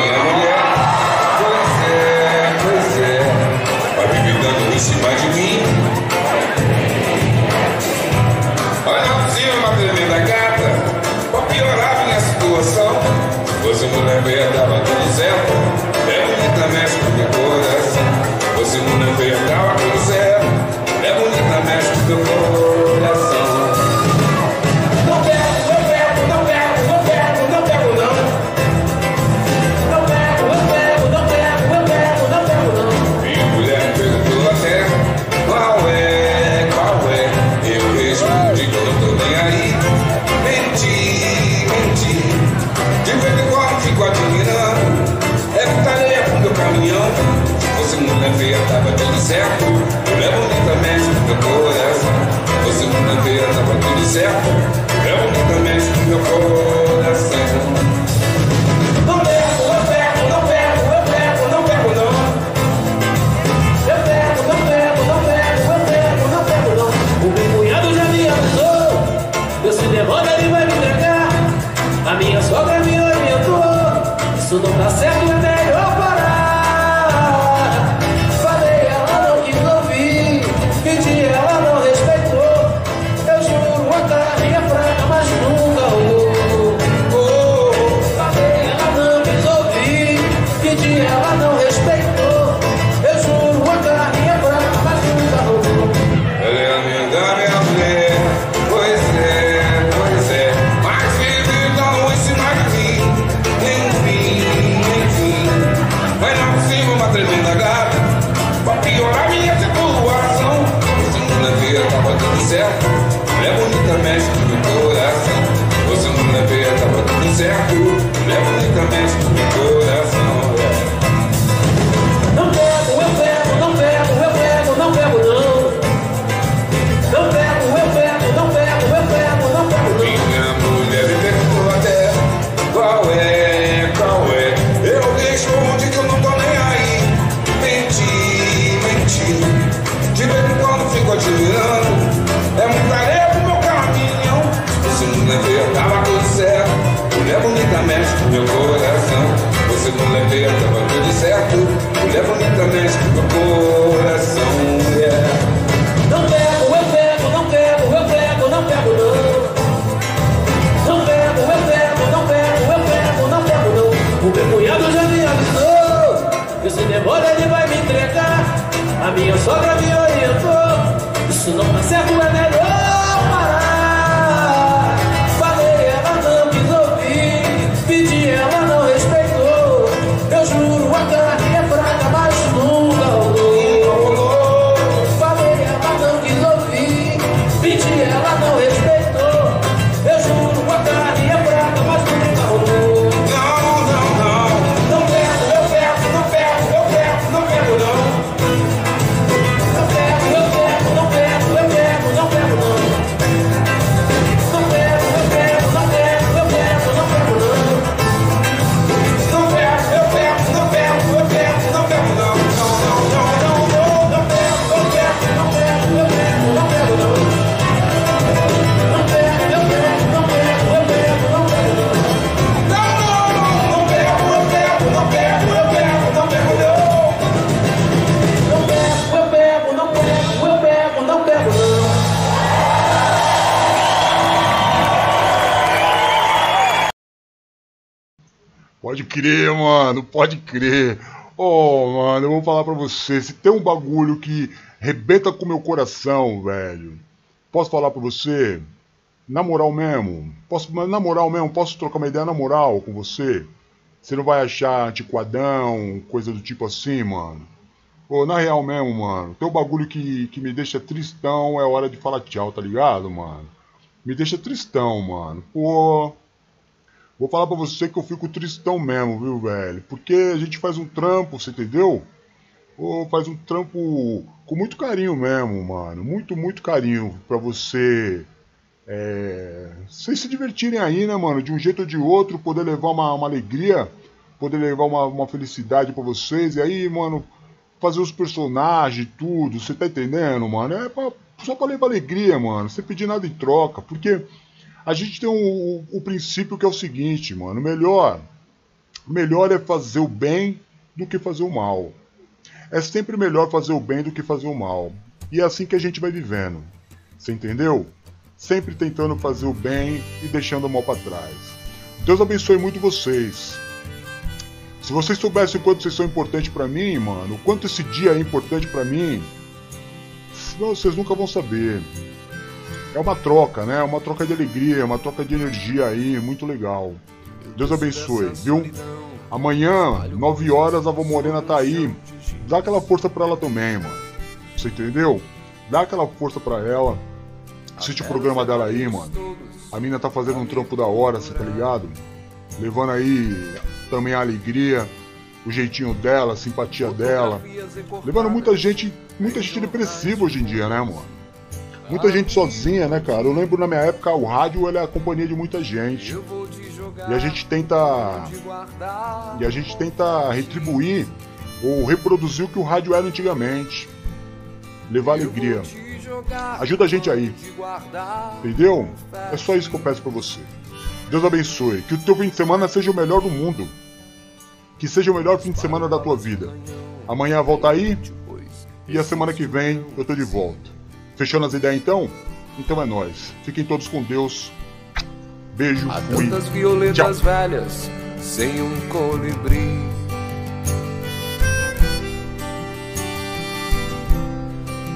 crer, mano, pode crer. Oh, mano, eu vou falar pra você, se tem um bagulho que rebenta com meu coração, velho. Posso falar pra você? Na moral mesmo, posso, na moral mesmo, posso trocar uma ideia na moral com você? Você não vai achar antiquadão, coisa do tipo assim, mano? Ô, na real mesmo, mano, tem um bagulho que, que me deixa tristão, é hora de falar tchau, tá ligado, mano? Me deixa tristão, mano. Pô, Vou falar pra você que eu fico tristão mesmo, viu, velho? Porque a gente faz um trampo, você entendeu? Ou faz um trampo com muito carinho mesmo, mano. Muito, muito carinho pra você. É... Vocês se divertirem aí, né, mano? De um jeito ou de outro, poder levar uma, uma alegria, poder levar uma, uma felicidade pra vocês. E aí, mano, fazer os personagens, tudo, você tá entendendo, mano? É pra, só pra levar alegria, mano. Sem pedir nada em troca. Porque a gente tem um, o princípio que é o seguinte, mano. Melhor, melhor é fazer o bem do que fazer o mal. É sempre melhor fazer o bem do que fazer o mal. E é assim que a gente vai vivendo. Você entendeu? Sempre tentando fazer o bem e deixando o mal para trás. Deus abençoe muito vocês. Se vocês soubessem o quanto vocês são importantes para mim, mano, o quanto esse dia é importante para mim, vocês nunca vão saber é uma troca, né? Uma troca de alegria, uma troca de energia aí, muito legal. Deus abençoe, viu? Amanhã, 9 horas, a avó Morena tá aí. Dá aquela força pra ela também, mano. Você entendeu? Dá aquela força pra ela. Assiste o programa dela aí, mano. A mina tá fazendo um trampo da hora, você tá ligado? Levando aí também a alegria, o jeitinho dela, a simpatia dela. Levando muita gente, muita gente depressiva hoje em dia, né, mano? Muita gente sozinha, né, cara? Eu lembro na minha época o rádio ele é a companhia de muita gente. E a gente tenta e a gente tenta retribuir ou reproduzir o que o rádio era antigamente. Levar alegria. Ajuda a gente aí. Entendeu? É só isso que eu peço para você. Deus abençoe. Que o teu fim de semana seja o melhor do mundo. Que seja o melhor fim de semana da tua vida. Amanhã volta aí. E a semana que vem eu tô de volta. Fechando as ideias então? Então é nós. Fiquem todos com Deus. Beijo. Há tantas violetas Tchau. velhas sem um colibri.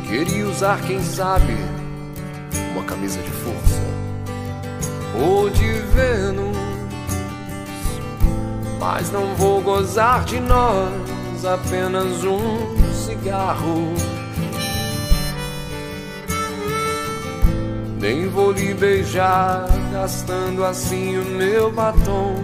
Queria usar, quem sabe, uma camisa de força ou de Vênus, mas não vou gozar de nós apenas um cigarro Nem vou lhe beijar, gastando assim o meu batom.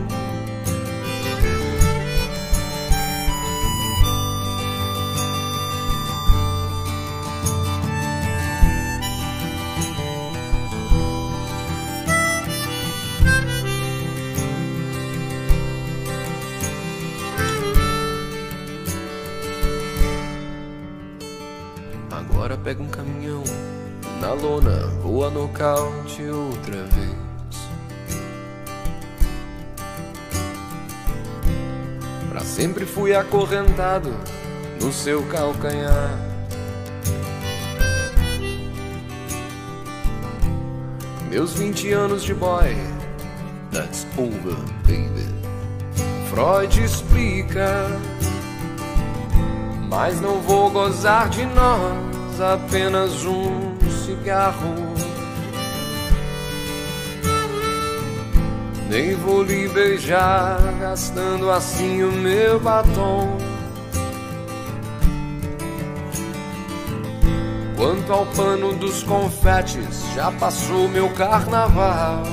Agora pega um caminhão na lona ou a nocaute outra vez. Pra sempre fui acorrentado no seu calcanhar. Meus 20 anos de boy, that's over, baby. Freud explica, mas não vou gozar de nós apenas um cigarro. Nem vou lhe beijar, gastando assim o meu batom. Quanto ao pano dos confetes, já passou meu carnaval.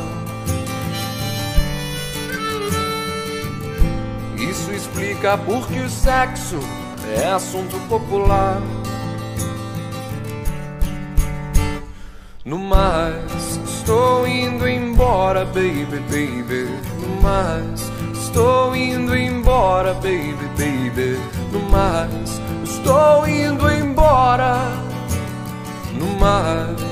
Isso explica porque o sexo é assunto popular. No mais, estou indo embora, baby, baby. No mais, estou indo embora, baby, baby. No mais, estou indo embora. No mais,